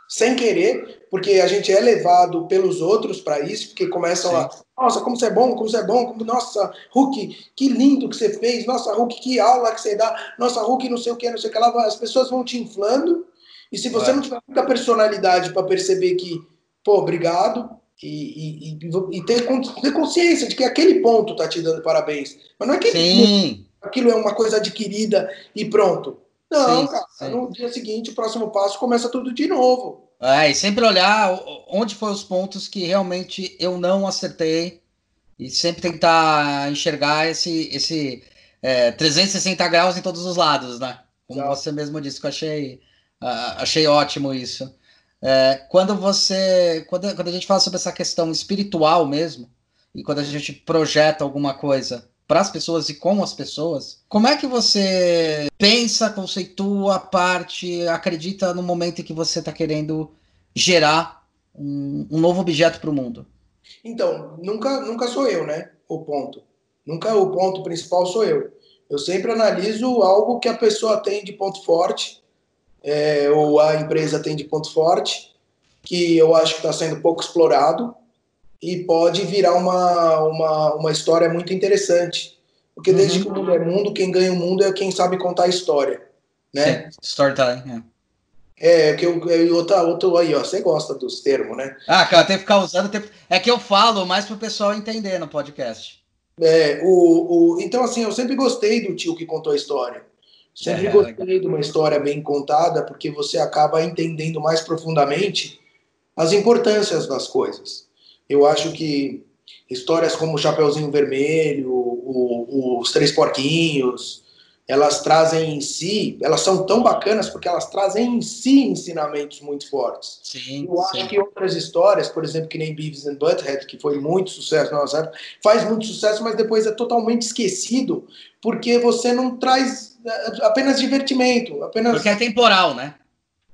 sem querer, porque a gente é levado pelos outros para isso, porque começam Sim. a, nossa, como você é bom, como você é bom, como, nossa, Hulk, que lindo que você fez, nossa, Hulk, que aula que você dá, nossa, Hulk, não sei o que, não sei o que lá, as pessoas vão te inflando, e se você é. não tiver muita personalidade para perceber que, pô, obrigado, e, e, e, e ter, ter, consciência de que aquele ponto tá te dando parabéns. Mas não é que sim. aquilo é uma coisa adquirida e pronto. Não, sim, cara, sim. no dia seguinte, o próximo passo começa tudo de novo. É, e sempre olhar onde foram os pontos que realmente eu não acertei e sempre tentar enxergar esse, esse é, 360 graus em todos os lados, né? Como você mesmo disse, que eu achei Uh, achei ótimo isso. É, quando você. Quando, quando a gente fala sobre essa questão espiritual mesmo, e quando a gente projeta alguma coisa para as pessoas e com as pessoas, como é que você pensa, conceitua, parte, acredita no momento em que você está querendo gerar um, um novo objeto para o mundo? Então, nunca, nunca sou eu, né? O ponto. Nunca o ponto principal sou eu. Eu sempre analiso algo que a pessoa tem de ponto forte é, ou a empresa tem de ponto forte, que eu acho que está sendo pouco explorado e pode virar uma, uma, uma história muito interessante. Porque uhum. desde que o mundo é mundo, quem ganha o mundo é quem sabe contar a história. Né? Storytelling, é. É, que eu, eu outra, outro aí, ó, você gosta dos termos, né? Ah, cara, tem que ficar usando. Tem... É que eu falo mais para o pessoal entender no podcast. É, o, o, então, assim, eu sempre gostei do tio que contou a história. Sempre é, gostei de uma história bem contada, porque você acaba entendendo mais profundamente as importâncias das coisas. Eu acho que histórias como o Chapeuzinho Vermelho, o, o, os Três Porquinhos, elas trazem em si, elas são tão bacanas porque elas trazem em si ensinamentos muito fortes. Sim, Eu acho que outras histórias, por exemplo, que nem Beavis and Butthead, que foi muito sucesso na nossa época, faz muito sucesso, mas depois é totalmente esquecido porque você não traz é, apenas divertimento, apenas... Porque é temporal, né?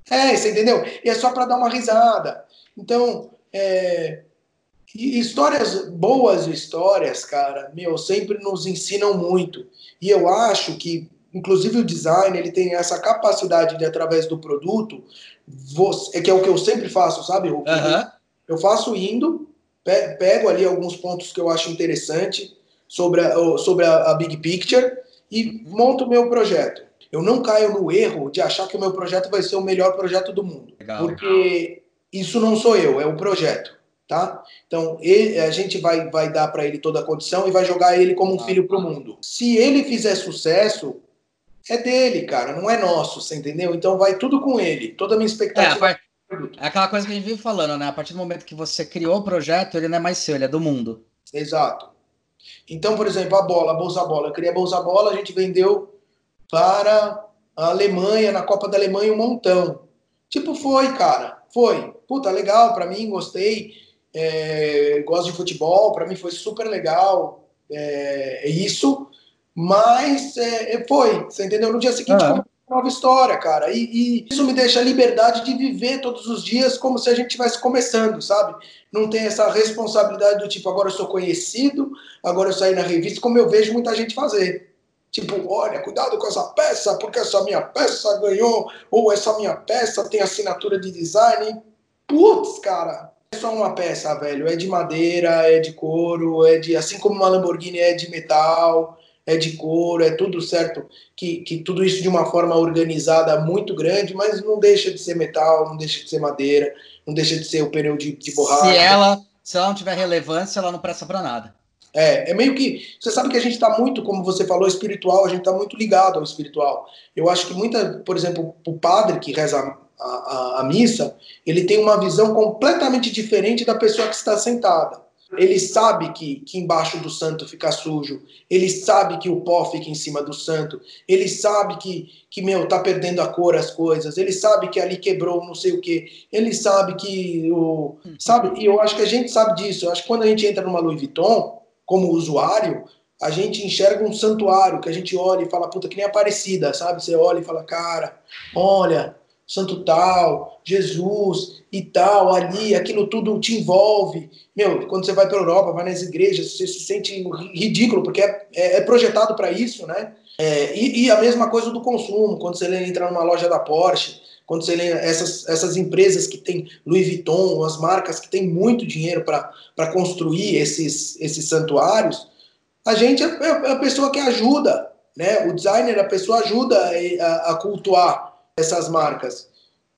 É, você entendeu? E é só para dar uma risada. Então, é, histórias, boas histórias, cara, meu, sempre nos ensinam muito. E eu acho que, inclusive o design, ele tem essa capacidade de, através do produto, você, é que é o que eu sempre faço, sabe, Hulk? Uhum. Eu faço indo, pego ali alguns pontos que eu acho interessante sobre a, sobre a, a big picture e monto o meu projeto. Eu não caio no erro de achar que o meu projeto vai ser o melhor projeto do mundo. Legal. Porque isso não sou eu, é o projeto. Tá? Então, ele, a gente vai, vai dar para ele toda a condição e vai jogar ele como um filho pro mundo. Se ele fizer sucesso, é dele, cara, não é nosso, você entendeu? Então vai tudo com ele. Toda a minha expectativa. É, é aquela coisa que a gente vive falando, né? A partir do momento que você criou o projeto, ele não é mais seu, ele é do mundo. Exato. Então, por exemplo, a bola, a Bolsa Bola. Eu a Bolsa Bola, a gente vendeu para a Alemanha, na Copa da Alemanha, um montão. Tipo, foi, cara. Foi. Puta, legal para mim, gostei. É, gosto de futebol, para mim foi super legal. É, é isso. Mas é, é, foi, você entendeu? No dia seguinte, ah. nova história, cara. E, e, isso me deixa a liberdade de viver todos os dias como se a gente estivesse começando, sabe? Não tem essa responsabilidade do tipo, agora eu sou conhecido, agora eu saí na revista, como eu vejo muita gente fazer. Tipo, olha, cuidado com essa peça, porque essa minha peça ganhou, ou essa minha peça tem assinatura de design. Putz, cara, é só uma peça, velho. É de madeira, é de couro, é de. Assim como uma Lamborghini é de metal é de couro, é tudo certo, que, que tudo isso de uma forma organizada muito grande, mas não deixa de ser metal, não deixa de ser madeira, não deixa de ser o pneu de, de borracha. Se ela, se ela não tiver relevância, ela não presta para nada. É, é meio que. Você sabe que a gente está muito, como você falou, espiritual, a gente está muito ligado ao espiritual. Eu acho que muita, por exemplo, o padre que reza a, a, missa, ele tem uma visão completamente diferente da pessoa que está sentada. Ele sabe que, que embaixo do santo fica sujo. Ele sabe que o pó fica em cima do santo. Ele sabe que, que meu, tá perdendo a cor as coisas. Ele sabe que ali quebrou não sei o que. Ele sabe que o. Sabe? E eu acho que a gente sabe disso. Eu acho que quando a gente entra numa Louis Vuitton, como usuário, a gente enxerga um santuário que a gente olha e fala, puta, que nem Aparecida, sabe? Você olha e fala, cara, olha, santo tal, Jesus e tal, ali, aquilo tudo te envolve. Meu, quando você vai para a Europa, vai nas igrejas, você se sente ridículo, porque é, é, é projetado para isso, né? É, e, e, a mesma coisa do consumo, quando você entra numa loja da Porsche, quando você lê essas, essas empresas que tem Louis Vuitton, as marcas que têm muito dinheiro para construir esses, esses santuários, a gente é, é a pessoa que ajuda, né? O designer, a pessoa ajuda a, a cultuar essas marcas.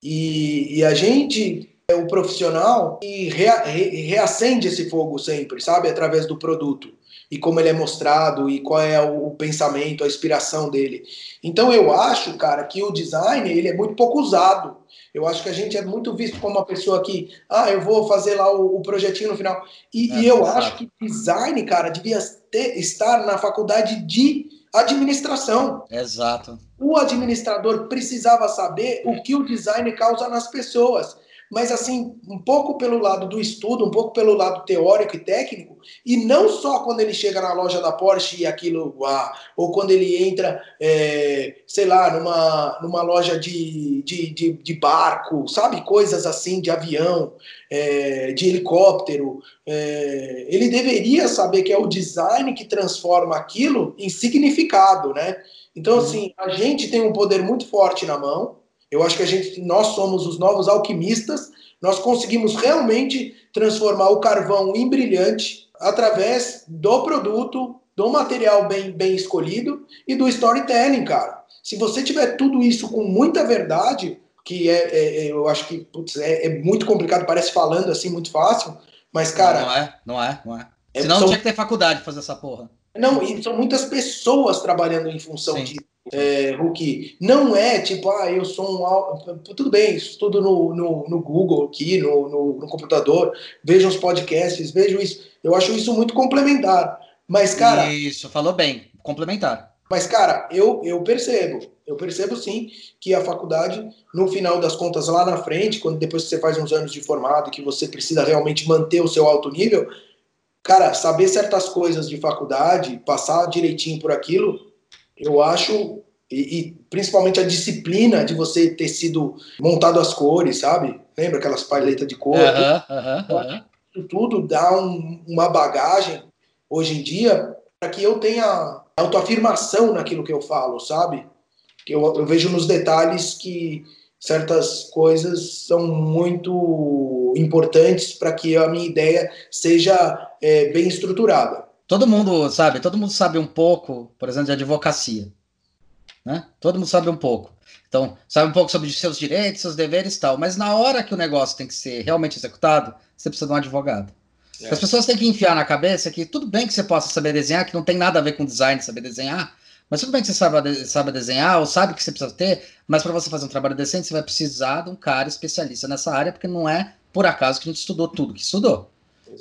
E, e a gente é o profissional que rea, re, reacende esse fogo sempre, sabe? Através do produto. E como ele é mostrado, e qual é o, o pensamento, a inspiração dele. Então eu acho, cara, que o design ele é muito pouco usado. Eu acho que a gente é muito visto como uma pessoa que, ah, eu vou fazer lá o, o projetinho no final. E, é, e eu acho que design, cara, devia ter, estar na faculdade de administração. Exato. O administrador precisava saber o que o design causa nas pessoas mas assim, um pouco pelo lado do estudo, um pouco pelo lado teórico e técnico, e não só quando ele chega na loja da Porsche e aquilo, ah, ou quando ele entra, é, sei lá, numa, numa loja de, de, de, de, barco, sabe? Coisas assim, de avião, é, de helicóptero. É, ele deveria saber que é o design que transforma aquilo em significado, né? Então, uhum. assim, a gente tem um poder muito forte na mão, eu acho que a gente, nós somos os novos alquimistas. Nós conseguimos realmente transformar o carvão em brilhante através do produto, do material bem, bem escolhido e do storytelling, cara. Se você tiver tudo isso com muita verdade, que é, é, é eu acho que putz, é, é, muito complicado, parece falando assim muito fácil, mas cara. Não é, não é, não é. é Senão são... tinha que ter faculdade pra fazer essa porra. Não, e são muitas pessoas trabalhando em função Sim. disso é, Hulk, não é tipo, ah, eu sou um. Tudo bem, estudo no, no, no Google aqui, no, no, no, computador, vejo os podcasts, vejo isso. Eu acho isso muito complementar. Mas, cara. Isso, falou bem, complementar. Mas, cara, eu, eu percebo, eu percebo sim que a faculdade, no final das contas, lá na frente, quando depois que você faz uns anos de formado, que você precisa realmente manter o seu alto nível, cara, saber certas coisas de faculdade, passar direitinho por aquilo, eu acho, e, e, principalmente a disciplina de você ter sido montado as cores, sabe? Lembra aquelas paletas de cor? Isso tudo dá um, uma bagagem hoje em dia para que eu tenha autoafirmação naquilo que eu falo, sabe? Que eu, eu vejo nos detalhes que certas coisas são muito importantes para que a minha ideia seja é, bem estruturada. Todo mundo sabe, todo mundo sabe um pouco, por exemplo, de advocacia. né? Todo mundo sabe um pouco. Então, sabe um pouco sobre seus direitos, seus deveres e tal. Mas na hora que o negócio tem que ser realmente executado, você precisa de um advogado. É. As pessoas têm que enfiar na cabeça que tudo bem que você possa saber desenhar, que não tem nada a ver com design saber desenhar, mas tudo bem que você sabe, sabe desenhar ou sabe que você precisa ter, mas para você fazer um trabalho decente, você vai precisar de um cara especialista nessa área, porque não é por acaso que a gente estudou tudo que estudou.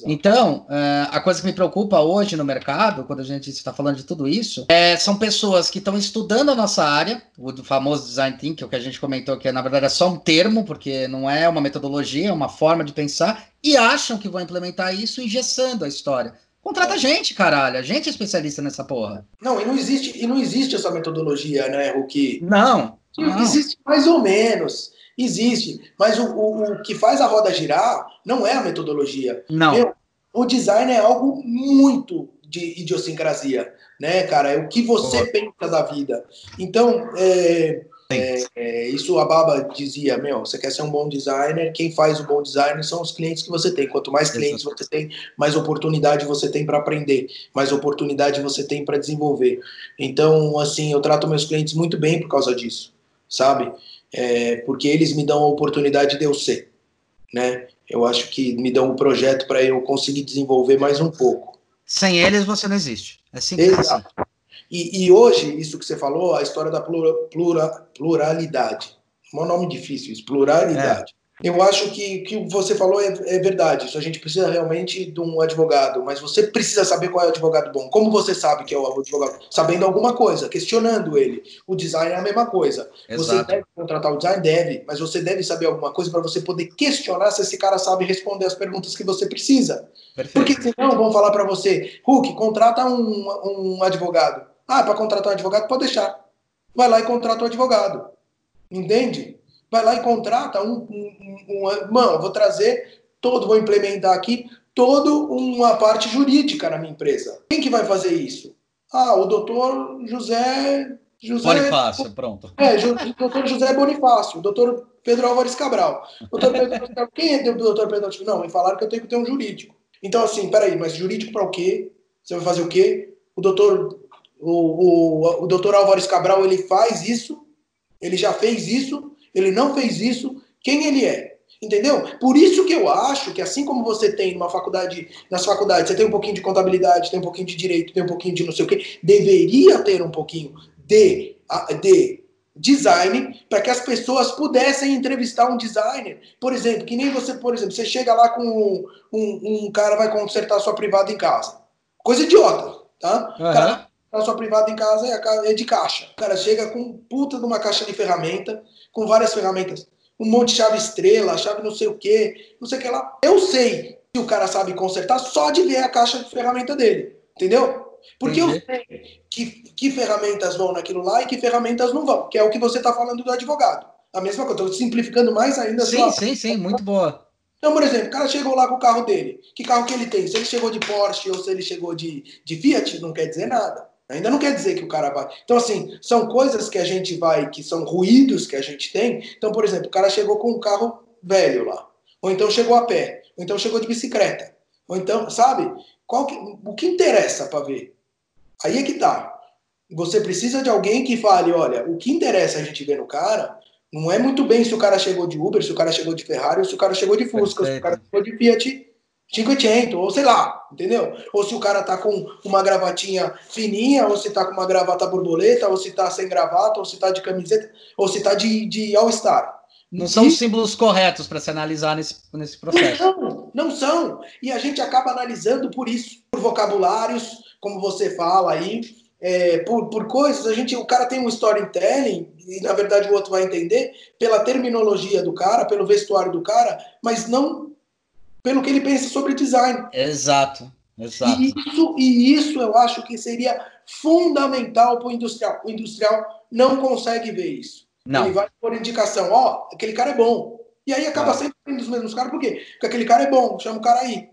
Então, uh, a coisa que me preocupa hoje no mercado, quando a gente está falando de tudo isso, é, são pessoas que estão estudando a nossa área, o famoso design thinking, o que a gente comentou que na verdade é só um termo, porque não é uma metodologia, é uma forma de pensar, e acham que vão implementar isso engessando a história. Contrata a gente, caralho. A gente é especialista nessa porra. Não, e não existe, e não existe essa metodologia, né, Ruki? Não, Existe mais ou menos. Existe. Mas o, o, o, que faz a roda girar não é a metodologia. Não. Meu, o design é algo muito de idiosincrasia, né, cara? É o que você pensa da vida. Então, é, é, é, isso a Baba dizia, meu, você quer ser um bom designer, quem faz o bom design são os clientes que você tem. Quanto mais clientes você tem, mais oportunidade você tem para aprender, mais oportunidade você tem para desenvolver. Então, assim, eu trato meus clientes muito bem por causa disso, sabe? É, porque eles me dão a oportunidade de eu ser, né? Eu acho que me dão um projeto para eu conseguir desenvolver mais um pouco. Sem eles você não existe. É simples Exato. assim. E, e, hoje, isso que você falou, a história da plura, plura, pluralidade. Um nome difícil isso, pluralidade. Eu acho que o que você falou é, é, verdade. Isso a gente precisa realmente de um advogado, mas você precisa saber qual é o advogado bom. Como você sabe que é o advogado? Sabendo alguma coisa, questionando ele. O design é a mesma coisa. Exato. Você deve contratar o design? Deve, mas você deve saber alguma coisa para você poder questionar se esse cara sabe responder as perguntas que você precisa. Perfeito. Porque senão vão falar para você, Hulk, contrata um, um advogado. Ah, para contratar um advogado, pode deixar. Vai lá e contrata um advogado. Entende? Vai lá e contrata um. um, um mano, vou trazer todo, vou implementar aqui toda uma parte jurídica na minha empresa. Quem que vai fazer isso? Ah, o doutor José. José Bonifácio, pronto. É, o doutor José Bonifácio, o doutor Pedro Álvares Cabral. Doutor Pedro, quem é o doutor Pedro Álvares Não, me falaram que eu tenho que ter um jurídico. Então, assim, peraí, mas jurídico para o quê? Você vai fazer o quê? O doutor o, o, o doutor Álvares Cabral ele faz isso, ele já fez isso, ele não fez isso, quem ele é? Entendeu? Por isso que eu acho que assim como você tem numa faculdade, nas faculdades, você tem um pouquinho de contabilidade, tem um pouquinho de direito, tem um pouquinho de não sei o quê, deveria ter um pouquinho de, de design para que as pessoas pudessem entrevistar um designer. Por exemplo, que nem você, por exemplo, você chega lá com um, um, um cara vai consertar sua privada em casa. Coisa idiota, tá? Uhum. Cara, a sua privada em casa é, é de caixa. O cara chega com puta de uma caixa de ferramenta, com várias ferramentas, um monte de chave estrela, chave não sei o que, não sei o que lá. Eu sei que o cara sabe consertar só de ver a caixa de ferramenta dele, entendeu? Porque Entendi. eu sei que, que ferramentas vão naquilo lá e que ferramentas não vão, que é o que você está falando do advogado. A mesma coisa, estou simplificando mais ainda. Sim, sua... sim, sim, muito boa. Então, por exemplo, o cara chegou lá com o carro dele. Que carro que ele tem? Se ele chegou de Porsche ou se ele chegou de, de Fiat, não quer dizer nada. Ainda não quer dizer que o cara vai. Então, assim, são coisas que a gente vai, que são ruídos que a gente tem. Então, por exemplo, o cara chegou com um carro velho lá. Ou então chegou a pé. Ou então chegou de bicicleta. Ou então, sabe? Qual que, o que interessa para ver? Aí é que tá. Você precisa de alguém que fale: olha, o que interessa a gente ver no cara não é muito bem se o cara chegou de Uber, se o cara chegou de Ferrari, ou se o cara chegou de Fusca, se o cara chegou de Fiat 500, ou sei lá, entendeu? Ou se o cara tá com uma gravatinha fininha, ou se tá com uma gravata borboleta, ou se tá sem gravata, ou se tá de camiseta, ou se tá de, de All-Star. Não são os símbolos corretos para se analisar nesse, nesse processo. Não, não são. E a gente acaba analisando por isso, por vocabulários, como você fala aí, é, por, por coisas, a gente, o cara tem um storytelling, e na verdade o outro vai entender, pela terminologia do cara, pelo vestuário do cara, mas não pelo que ele pensa sobre design. Exato, exato. E isso, e isso eu acho que seria fundamental para o industrial. O industrial não consegue ver isso. Não. Ele vai por indicação, ó, oh, aquele cara é bom. E aí acaba ah. sempre tendo os mesmos caras, por quê? Porque aquele cara é bom, chama o cara aí.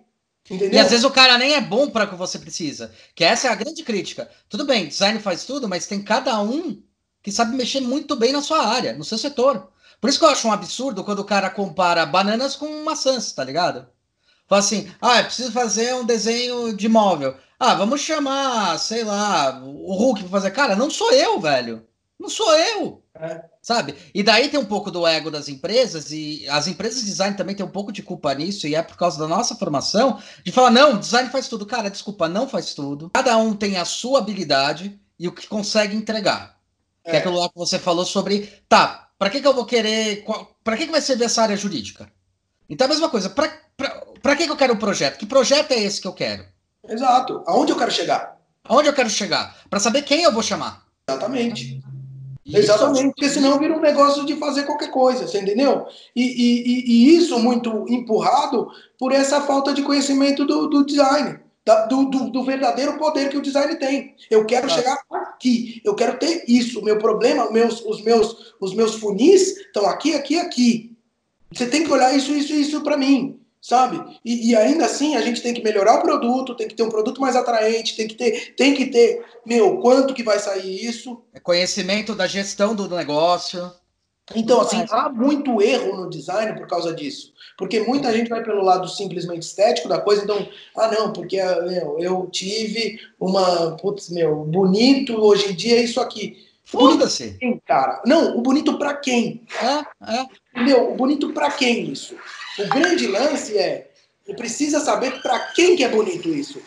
Entendeu? E às vezes o cara nem é bom para o que você precisa. Que essa é a grande crítica. Tudo bem, design faz tudo, mas tem cada um que sabe mexer muito bem na sua área, no seu setor. Por isso que eu acho um absurdo quando o cara compara bananas com maçãs, tá ligado? Fala assim, ah, eu preciso fazer um desenho de móvel. Ah, vamos chamar, sei lá, o Hulk para fazer. Cara, não sou eu, velho. Não sou eu. É. Sabe? E daí tem um pouco do ego das empresas, e as empresas de design também tem um pouco de culpa nisso, e é por causa da nossa formação, de falar, não, design faz tudo. Cara, desculpa, não faz tudo. Cada um tem a sua habilidade e o que consegue entregar. É. Que é aquilo lá que você falou sobre, tá, para que, que eu vou querer. Para que, que vai servir essa área jurídica? Então a mesma coisa. Para que, que eu quero um projeto? Que projeto é esse que eu quero? Exato. Aonde eu quero chegar? Aonde eu quero chegar? Para saber quem eu vou chamar. Exatamente. Isso. Exatamente, porque senão vira um negócio de fazer qualquer coisa, você entendeu? E, e, e isso muito empurrado por essa falta de conhecimento do, do design, da, do, do, do, verdadeiro poder que o design tem. Eu quero ah. chegar aqui, eu quero ter isso. Meu problema, meus, os, meus, os meus funis estão aqui, aqui, aqui. Você tem que olhar isso, isso, isso para mim sabe? E, e, ainda assim a gente tem que melhorar o produto, tem que ter um produto mais atraente, tem que ter, tem que ter, meu, quanto que vai sair isso? É conhecimento da gestão do negócio. Então, assim, há muito erro no design por causa disso. Porque muita gente vai pelo lado simplesmente estético da coisa, então, ah, não, porque meu, eu tive uma, putz, meu, bonito, hoje em dia é isso aqui. Foda-se. Cara, não, o bonito para quem? É, é. Entendeu? O bonito para quem isso? O grande lance é, precisa saber para quem que é bonito isso.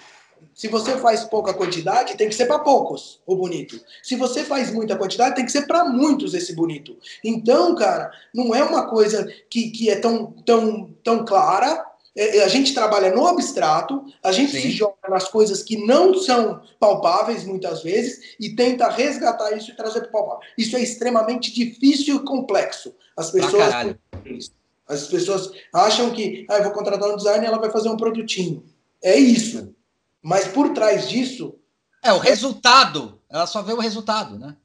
Se você faz pouca quantidade, tem que ser para poucos o bonito. Se você faz muita quantidade, tem que ser para muitos esse bonito. Então, cara, não é uma coisa que, que é tão, tão, tão clara. É, é a gente trabalha no abstrato, a gente Sim. se joga nas coisas que não são palpáveis muitas vezes e tenta resgatar isso e trazer para o palpável. Isso é extremamente difícil e complexo. As pessoas. As pessoas acham que, ah, eu vou contratar um designer e ela vai fazer um produtinho. É isso. Mas por trás disso. É o resultado. Ela só vê o resultado, né?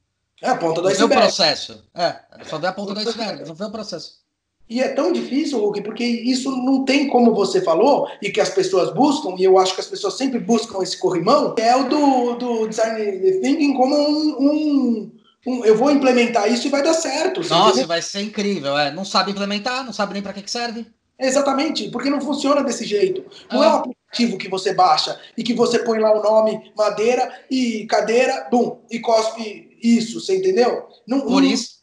É a ponta do iceberg. Não vê o processo. É, só vê a ponta do iceberg, não vê o processo. E é tão difícil, Hulk, porque isso não tem como você falou, e que as pessoas buscam, e eu acho que as pessoas sempre buscam esse corrimão, é o do, do design thinking como um, um eu vou implementar isso e vai dar certo. Nossa, entendeu? vai ser incrível. É. Não sabe implementar, não sabe nem para que, que serve. Exatamente, porque não funciona desse jeito. Não ah. é um aplicativo que você baixa e que você põe lá o nome madeira e cadeira, bum, e cospe isso, você entendeu? Não, por não... isso,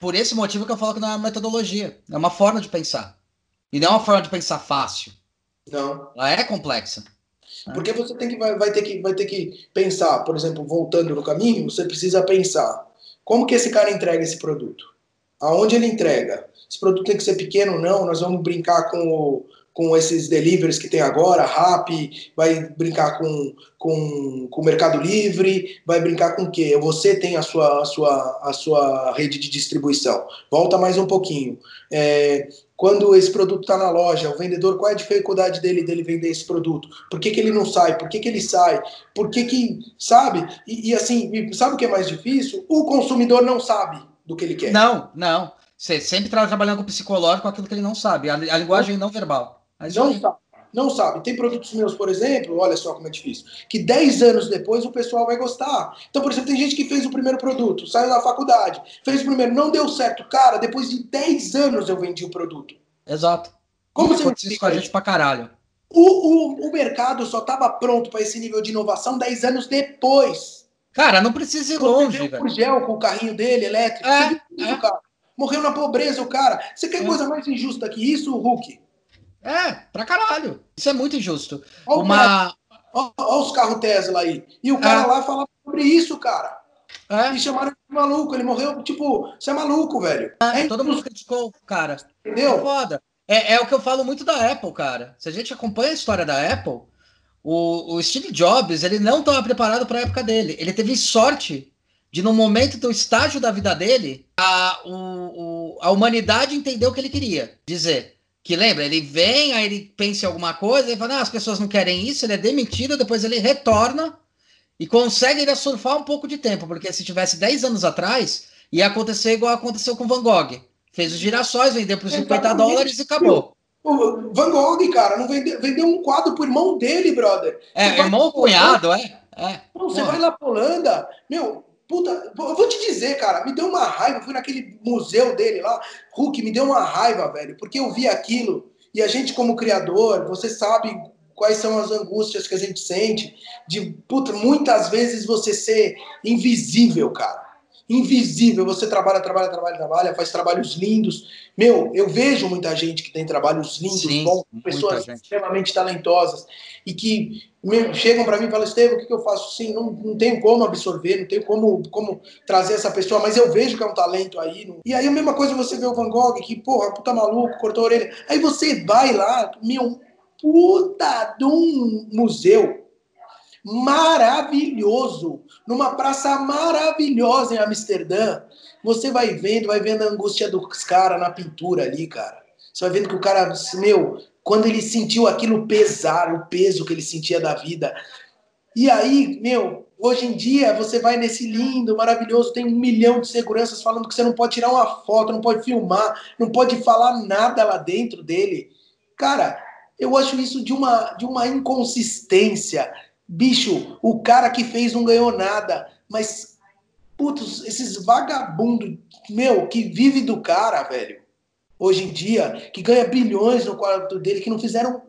por esse motivo que eu falo que não é uma metodologia, é uma forma de pensar. E não é uma forma de pensar fácil. Não. Ela é complexa. É. Porque você tem que vai, vai, ter que vai ter que pensar, por exemplo, voltando no caminho, você precisa pensar como que esse cara entrega esse produto, aonde ele entrega. Esse produto tem que ser pequeno ou não? Nós vamos brincar com o, com esses deliveries que tem agora, Rappi, vai brincar com, com, com o Mercado Livre, vai brincar com o quê? Você tem a sua, a sua, a sua rede de distribuição. Volta mais um pouquinho. É, quando esse produto está na loja, o vendedor, qual é a dificuldade dele dele vender esse produto? Por que, que ele não sai? Por que, que ele sai? Por que que, sabe? E, e assim, sabe o que é mais difícil? O consumidor não sabe do que ele quer. Não, não. Você sempre está trabalhando com o psicológico, aquilo que ele não sabe, a, a linguagem não verbal. Mas não sabe. Não sabe. Tem produtos meus, por exemplo, olha só como é difícil, que 10 anos depois o pessoal vai gostar. Então, por exemplo, tem gente que fez o primeiro produto, saiu da faculdade, fez o primeiro, não deu certo. Cara, depois de 10 anos eu vendi o produto. Exato. Como você isso com a gente pra caralho? O, o, o mercado só estava pronto para esse nível de inovação 10 anos depois. Cara, não precisa ir longe. O gel com o carrinho dele elétrico. É, é. Cara. Morreu na pobreza o cara. Você quer é. coisa mais injusta que isso, Hulk? É, pra caralho. Isso é muito injusto. Olha Uma... Olha, os carros Tesla aí. E o cara é. lá falava sobre isso, cara. É. E chamaram de maluco. Ele morreu, tipo, você é maluco, velho. É, é todo mundo criticou, cara. Entendeu? É foda. É, é o que eu falo muito da Apple, cara. Se a gente acompanha a história da Apple, o, o Steve Jobs, ele não estava preparado para a época dele. Ele teve sorte de, no momento do estágio da vida dele, a, o, o, a humanidade entendeu o que ele queria dizer. Que lembra, ele vem, aí ele pensa em alguma coisa, e fala, ah, as pessoas não querem isso, ele é demitido, depois ele retorna e consegue ainda surfar um pouco de tempo, porque se tivesse 10 anos atrás, ia acontecer igual aconteceu com Van Gogh. Fez os girassóis, vendeu por 50 dólares e acabou. O Van Gogh, cara, não vendeu, vendeu um quadro pro irmão dele, brother. É, você irmão ou cunhado, é. é. você vai lá pra Holanda, meu, puta, eu vou te dizer, cara, me deu uma raiva, fui naquele museu dele lá, Hulk, me deu uma raiva, velho, porque eu vi aquilo, e a gente como criador, você sabe quais são as angústias que a gente sente de, puta, muitas vezes você ser invisível, cara. Invisível. Você trabalha, trabalha, trabalha, trabalha, faz trabalhos lindos. Meu, eu vejo muita gente que tem trabalhos lindos, Sim, bons, pessoas gente. extremamente talentosas e que chegam para mim e falam, Estevam, o que, que, eu faço? Sim, não, não tenho como absorver, não tenho como, como trazer essa pessoa, mas eu vejo que é um talento aí. E aí a mesma coisa você vê o Van Gogh, que, porra, puta maluco, cortou a orelha. Aí você vai lá, meu, puta de um museu maravilhoso, numa praça maravilhosa em Amsterdã. Você vai vendo, vai vendo a angústia dos caras na pintura ali, cara. Você vai vendo que o cara, meu, quando ele sentiu aquilo pesar, o peso que ele sentia da vida. E aí, meu, hoje em dia você vai nesse lindo, maravilhoso, tem um milhão de seguranças falando que você não pode tirar uma foto, não pode filmar, não pode falar nada lá dentro dele. Cara, eu acho isso de uma, de uma inconsistência. Bicho, o cara que fez não ganhou nada, mas, putz, esses vagabundos, meu, que vive do cara, velho, hoje em dia, que ganha bilhões no quarto dele, que não fizeram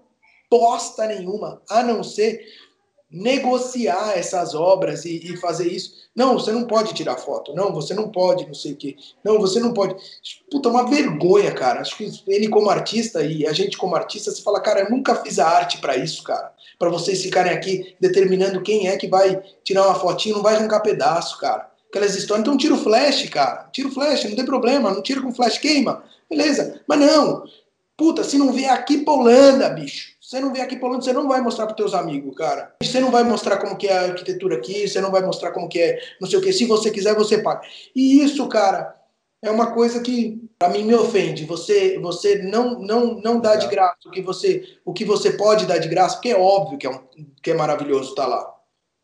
bosta nenhuma, a não ser negociar essas obras e, e, fazer isso. Não, você não pode tirar foto. Não, você não pode, não sei o quê. Não, você não pode. Puta, uma vergonha, cara. Acho que ele como artista e a gente como artista, você fala, cara, eu nunca fiz a arte para isso, cara. Para vocês ficarem aqui determinando quem é que vai tirar uma fotinho, não vai arrancar pedaço, cara. Aquelas histórias. Então tira o flash, cara. Tira o flash, não tem problema. Não tira com flash, queima. Beleza. Mas não. Puta, se não vier aqui pra Holanda, bicho você não vem aqui falando, você não vai mostrar para teus amigos, cara. Você não vai mostrar como que é a arquitetura aqui, você não vai mostrar como que é não sei o que. Se você quiser, você paga. E isso, cara, é uma coisa que para mim me ofende. Você você não não não dá de graça o que você o que você pode dar de graça, porque é óbvio que é, um, que é maravilhoso estar tá lá.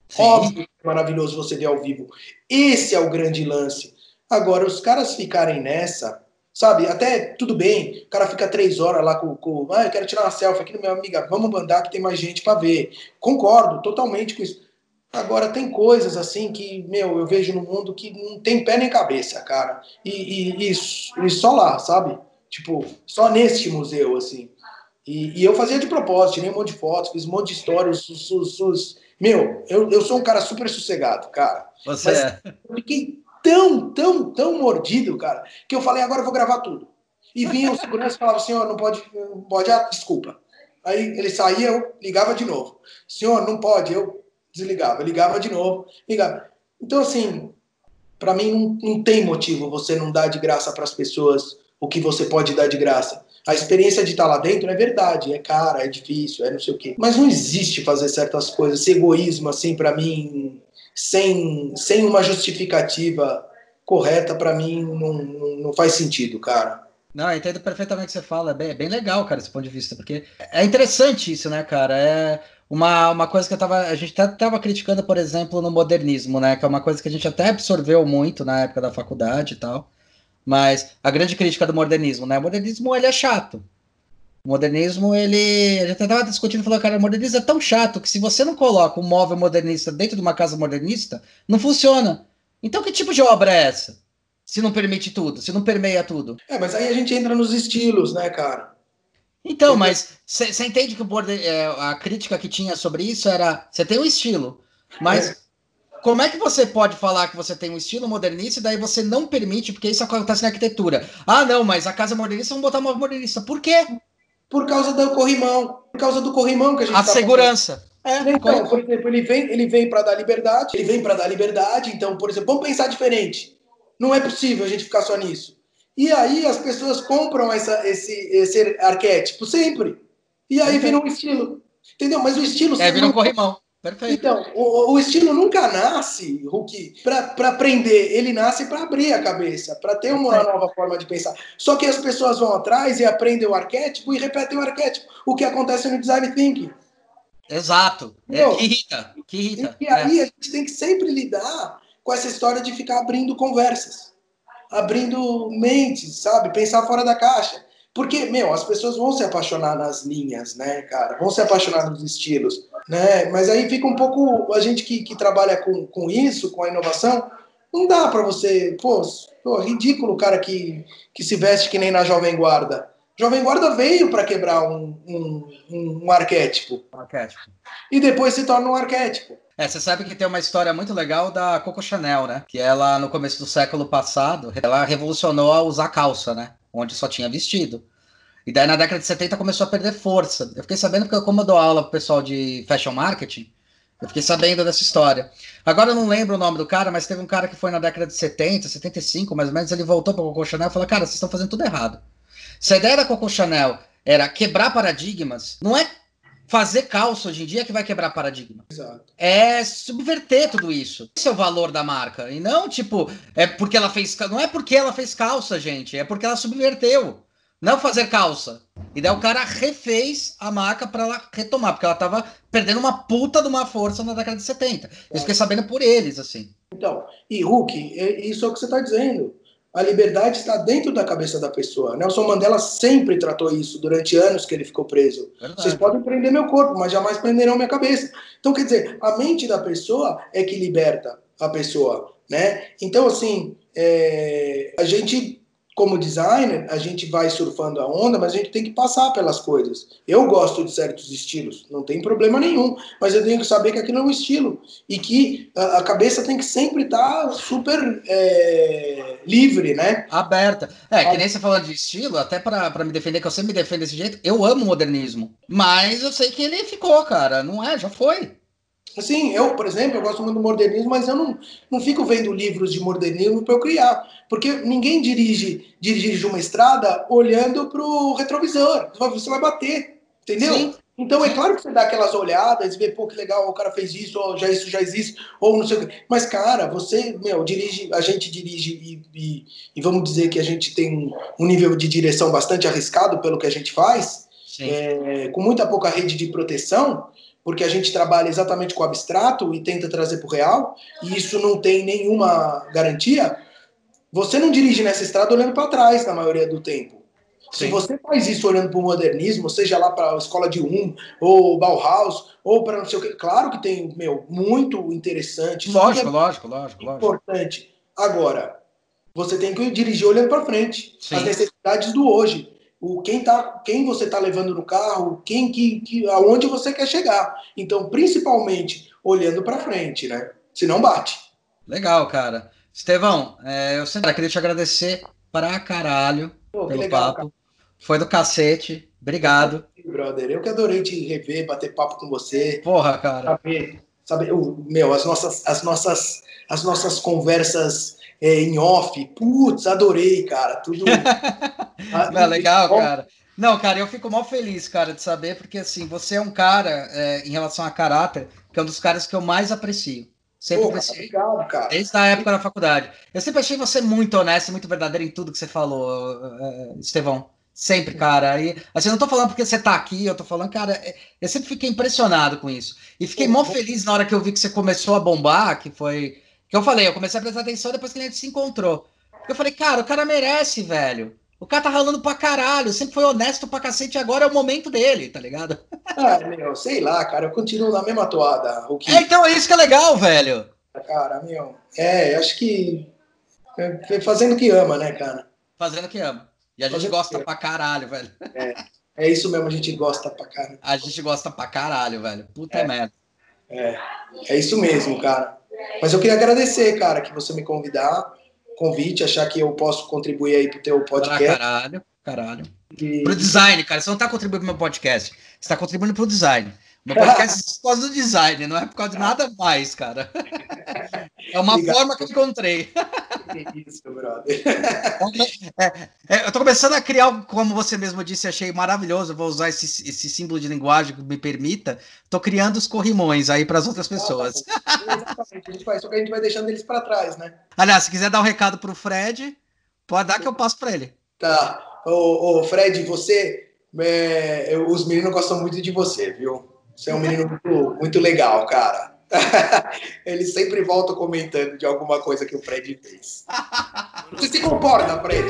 Sim. Óbvio que é maravilhoso você ver ao vivo. Esse é o grande lance. Agora, os caras ficarem nessa, Sabe, até tudo bem, o cara fica três horas lá com, com ah, eu quero tirar uma selfie aqui, minha amiga, vamos mandar que tem mais gente para ver. Concordo totalmente com isso. Agora, tem coisas assim que, meu, eu vejo no mundo que não tem pé nem cabeça, cara. E, e, e, e só lá, sabe? Tipo, só neste museu, assim. E, e, eu fazia de propósito, tirei um monte de fotos, fiz um monte de histórias. Sus, sus, sus. Meu, eu, eu sou um cara super sossegado, cara. Você Mas é. Eu fiquei tão, tão, tão mordido, cara, que eu falei, agora eu vou gravar tudo. E vinha o segurança e falava, senhor, não pode, não pode, ah, desculpa. Aí ele saía, eu ligava de novo. Senhor, não pode, eu desligava, ligava de novo, ligava. Então, assim, para mim não, não tem motivo você não dar de graça para as pessoas o que você pode dar de graça. A experiência de estar lá dentro é verdade, é cara, é difícil, é não sei o quê. Mas não existe fazer certas coisas. Esse egoísmo, assim, para mim, sem, sem uma justificativa correta, para mim não, não faz sentido, cara. Não, eu entendo perfeitamente o que você fala. É bem, é bem legal, cara, esse ponto de vista, porque é interessante isso, né, cara? É uma, uma coisa que eu tava. A gente até tava criticando, por exemplo, no modernismo, né? Que é uma coisa que a gente até absorveu muito na época da faculdade e tal. Mas a grande crítica do modernismo, né? O modernismo ele é chato. O modernismo, ele. A gente estava discutindo, falou, cara, o modernismo é tão chato que se você não coloca um móvel modernista dentro de uma casa modernista, não funciona. Então, que tipo de obra é essa? Se não permite tudo, se não permeia tudo. É, mas aí a gente entra nos estilos, né, cara? Então, mas você entende que o é, a crítica que tinha sobre isso era: você tem um estilo, mas. É. Como é que você pode falar que você tem um estilo modernista e daí você não permite, porque isso acontece na arquitetura? Ah, não, mas a casa modernista, vamos botar uma modernista. Por quê? Por causa do corrimão. Por causa do corrimão que a gente A tá segurança. É, então, por exemplo, ele vem, ele vem para dar liberdade, ele vem para dar liberdade, então, por exemplo, vamos pensar diferente. Não é possível a gente ficar só nisso. E aí as pessoas compram essa, esse, esse arquétipo sempre. E aí vira um estilo. Entendeu? Mas o estilo. É, vira um corrimão. Perfeito. Então, o, o estilo nunca nasce, Hulk, para prender, ele nasce para abrir a cabeça, para ter uma nova forma de pensar. Só que as pessoas vão atrás e aprendem o arquétipo e repetem o arquétipo, o que acontece no design thinking. Exato. É, que irrita, que irrita. E, aí é. a gente tem que sempre lidar com essa história de ficar abrindo conversas, abrindo mentes, sabe? Pensar fora da caixa. Porque, meu, as pessoas vão se apaixonar nas linhas, né, cara? Vão se apaixonar nos estilos, né? Mas aí fica um pouco. A gente que, que trabalha com, com isso, com a inovação, não dá para você. Pô, pô, ridículo o cara que, que se veste que nem na Jovem Guarda. Jovem Guarda veio para quebrar um, um, um, um arquétipo. arquétipo. E depois se torna um arquétipo. É, você sabe que tem uma história muito legal da Coco Chanel, né? Que ela, no começo do século passado, ela revolucionou a usar calça, né? Onde só tinha vestido. E daí na década de 70 começou a perder força. Eu fiquei sabendo porque como eu dou aula pro pessoal de fashion marketing, eu fiquei sabendo dessa história. Agora eu não lembro o nome do cara, mas teve um cara que foi na década de 70, 75, mais ou menos, ele voltou para Coco Chanel e falou: "Cara, vocês estão fazendo tudo errado". Se a ideia da Coco Chanel era quebrar paradigmas, não é fazer calça hoje em dia que vai quebrar paradigma. Exato. É subverter tudo isso. Esse é o valor da marca. E não, tipo, é porque ela fez. Não é porque ela fez calça, gente. É porque ela subverteu. Não fazer calça. E daí o cara refez a marca para ela retomar, porque ela tava perdendo uma puta de uma força na década de 70. Eu fiquei sabendo por eles, assim. Então, e Hulk, isso é o que você tá dizendo. A liberdade está dentro da cabeça da pessoa. Nelson Mandela sempre tratou isso durante anos que ele ficou preso. Verdade. Vocês podem prender meu corpo, mas jamais prenderão minha cabeça. Então, quer dizer, a mente da pessoa é que liberta a pessoa, né? Então, assim, é... a gente como designer, a gente vai surfando a onda, mas a gente tem que passar pelas coisas. Eu gosto de certos estilos, não tem problema nenhum, mas eu tenho que saber que aquilo é um estilo e que a, cabeça tem que sempre estar tá super é, livre, né? Aberta. É, que nem você falando de estilo, até para me defender, que eu sempre me defendo desse jeito, eu amo o modernismo, mas eu sei que ele ficou, cara, não é? Já foi. Assim, eu, por exemplo, eu gosto muito do modernismo, mas eu não, não fico vendo livros de modernismo para eu criar. Porque ninguém dirige, dirige uma estrada olhando para o retrovisor. Você vai bater, entendeu? Sim. Então é claro que você dá aquelas olhadas e vê, pô, que legal, o cara fez isso, ou já isso já existe, ou não sei o quê. Mas, cara, você, meu, dirige, a gente dirige e, e, e vamos dizer que a gente tem um nível de direção bastante arriscado pelo que a gente faz, é, com muita pouca rede de proteção porque a gente trabalha exatamente com o abstrato e tenta trazer para o real, e isso não tem nenhuma garantia, você não dirige nessa estrada olhando para trás na maioria do tempo. Sim. Se você faz isso olhando para o modernismo, seja lá para a escola de Um, ou Bauhaus, ou para não sei o que, claro que tem, meu, muito interessante. Lógico, é lógico, lógico, lógico. Importante. Agora, você tem que dirigir olhando para frente, Sim. as necessidades do hoje o quem tá, quem você está levando no carro, quem que, que aonde você quer chegar. Então, principalmente olhando para frente, né? Se não bate. Legal, cara. Estevão, é, eu sempre queria te agradecer pra caralho Pô, pelo legal, papo. Cara. Foi do cacete. Obrigado. Brother, eu que adorei te rever, bater papo com você. Porra, cara. Saber, saber o, meu, as nossas, as nossas, as nossas conversas é, em off. Putz, adorei, cara. Tudo. [LAUGHS] Não, legal, cara. Não, cara, eu fico mal feliz, cara, de saber, porque assim, você é um cara, é, em relação a caráter, que é um dos caras que eu mais aprecio. Sempre Porra, apreciei. Obrigado, cara. Desde a época da faculdade. Eu sempre achei você muito honesto, muito verdadeiro em tudo que você falou, uh, Estevão. Sempre, cara. E, assim, eu não tô falando porque você tá aqui, eu tô falando, cara, é, eu sempre fiquei impressionado com isso. E fiquei mó feliz na hora que eu vi que você começou a bombar, que foi que eu falei, eu comecei a prestar atenção depois que a gente se encontrou. Eu falei, cara, o cara merece, velho. O cara tá ralando pra caralho, sempre foi honesto pra cacete, agora é o momento dele, tá ligado? Ah, meu, sei lá, cara, eu continuo na mesma toada. O que... É, então é isso que é legal, velho. Cara, meu, é, acho que é fazendo o que ama, né, cara? Fazendo o que ama. E a gente fazendo gosta pra caralho, velho. É, é isso mesmo, a gente gosta pra caralho. A gente gosta pra caralho, velho. Puta é, merda. É, é isso mesmo, cara. Mas eu queria agradecer, cara, que você me convidar, convite, achar que eu posso contribuir aí pro teu podcast. Ah, caralho, caralho. E... Pro design, cara, você não tá contribuindo pro meu podcast, você tá contribuindo pro design. Meu podcast é por causa do design, não é por causa de nada mais, cara. [LAUGHS] É uma Obrigado. forma que eu encontrei. Isso, brother. É, é, eu tô começando a criar, como você mesmo disse, achei maravilhoso. Vou usar esse, esse símbolo de linguagem que me permita. Tô criando os corrimões aí para as outras pessoas. Ah, tá Exatamente, a gente faz, só que a gente vai deixando eles para trás, né? Aliás, se quiser dar um recado pro Fred, pode dar que eu passo para ele. Tá. Ô, ô Fred, você. É, os meninos gostam muito de você, viu? Você é um menino muito, muito legal, cara. [LAUGHS] Ele sempre volta comentando de alguma coisa que o Fred fez. Você se comporta, Fred?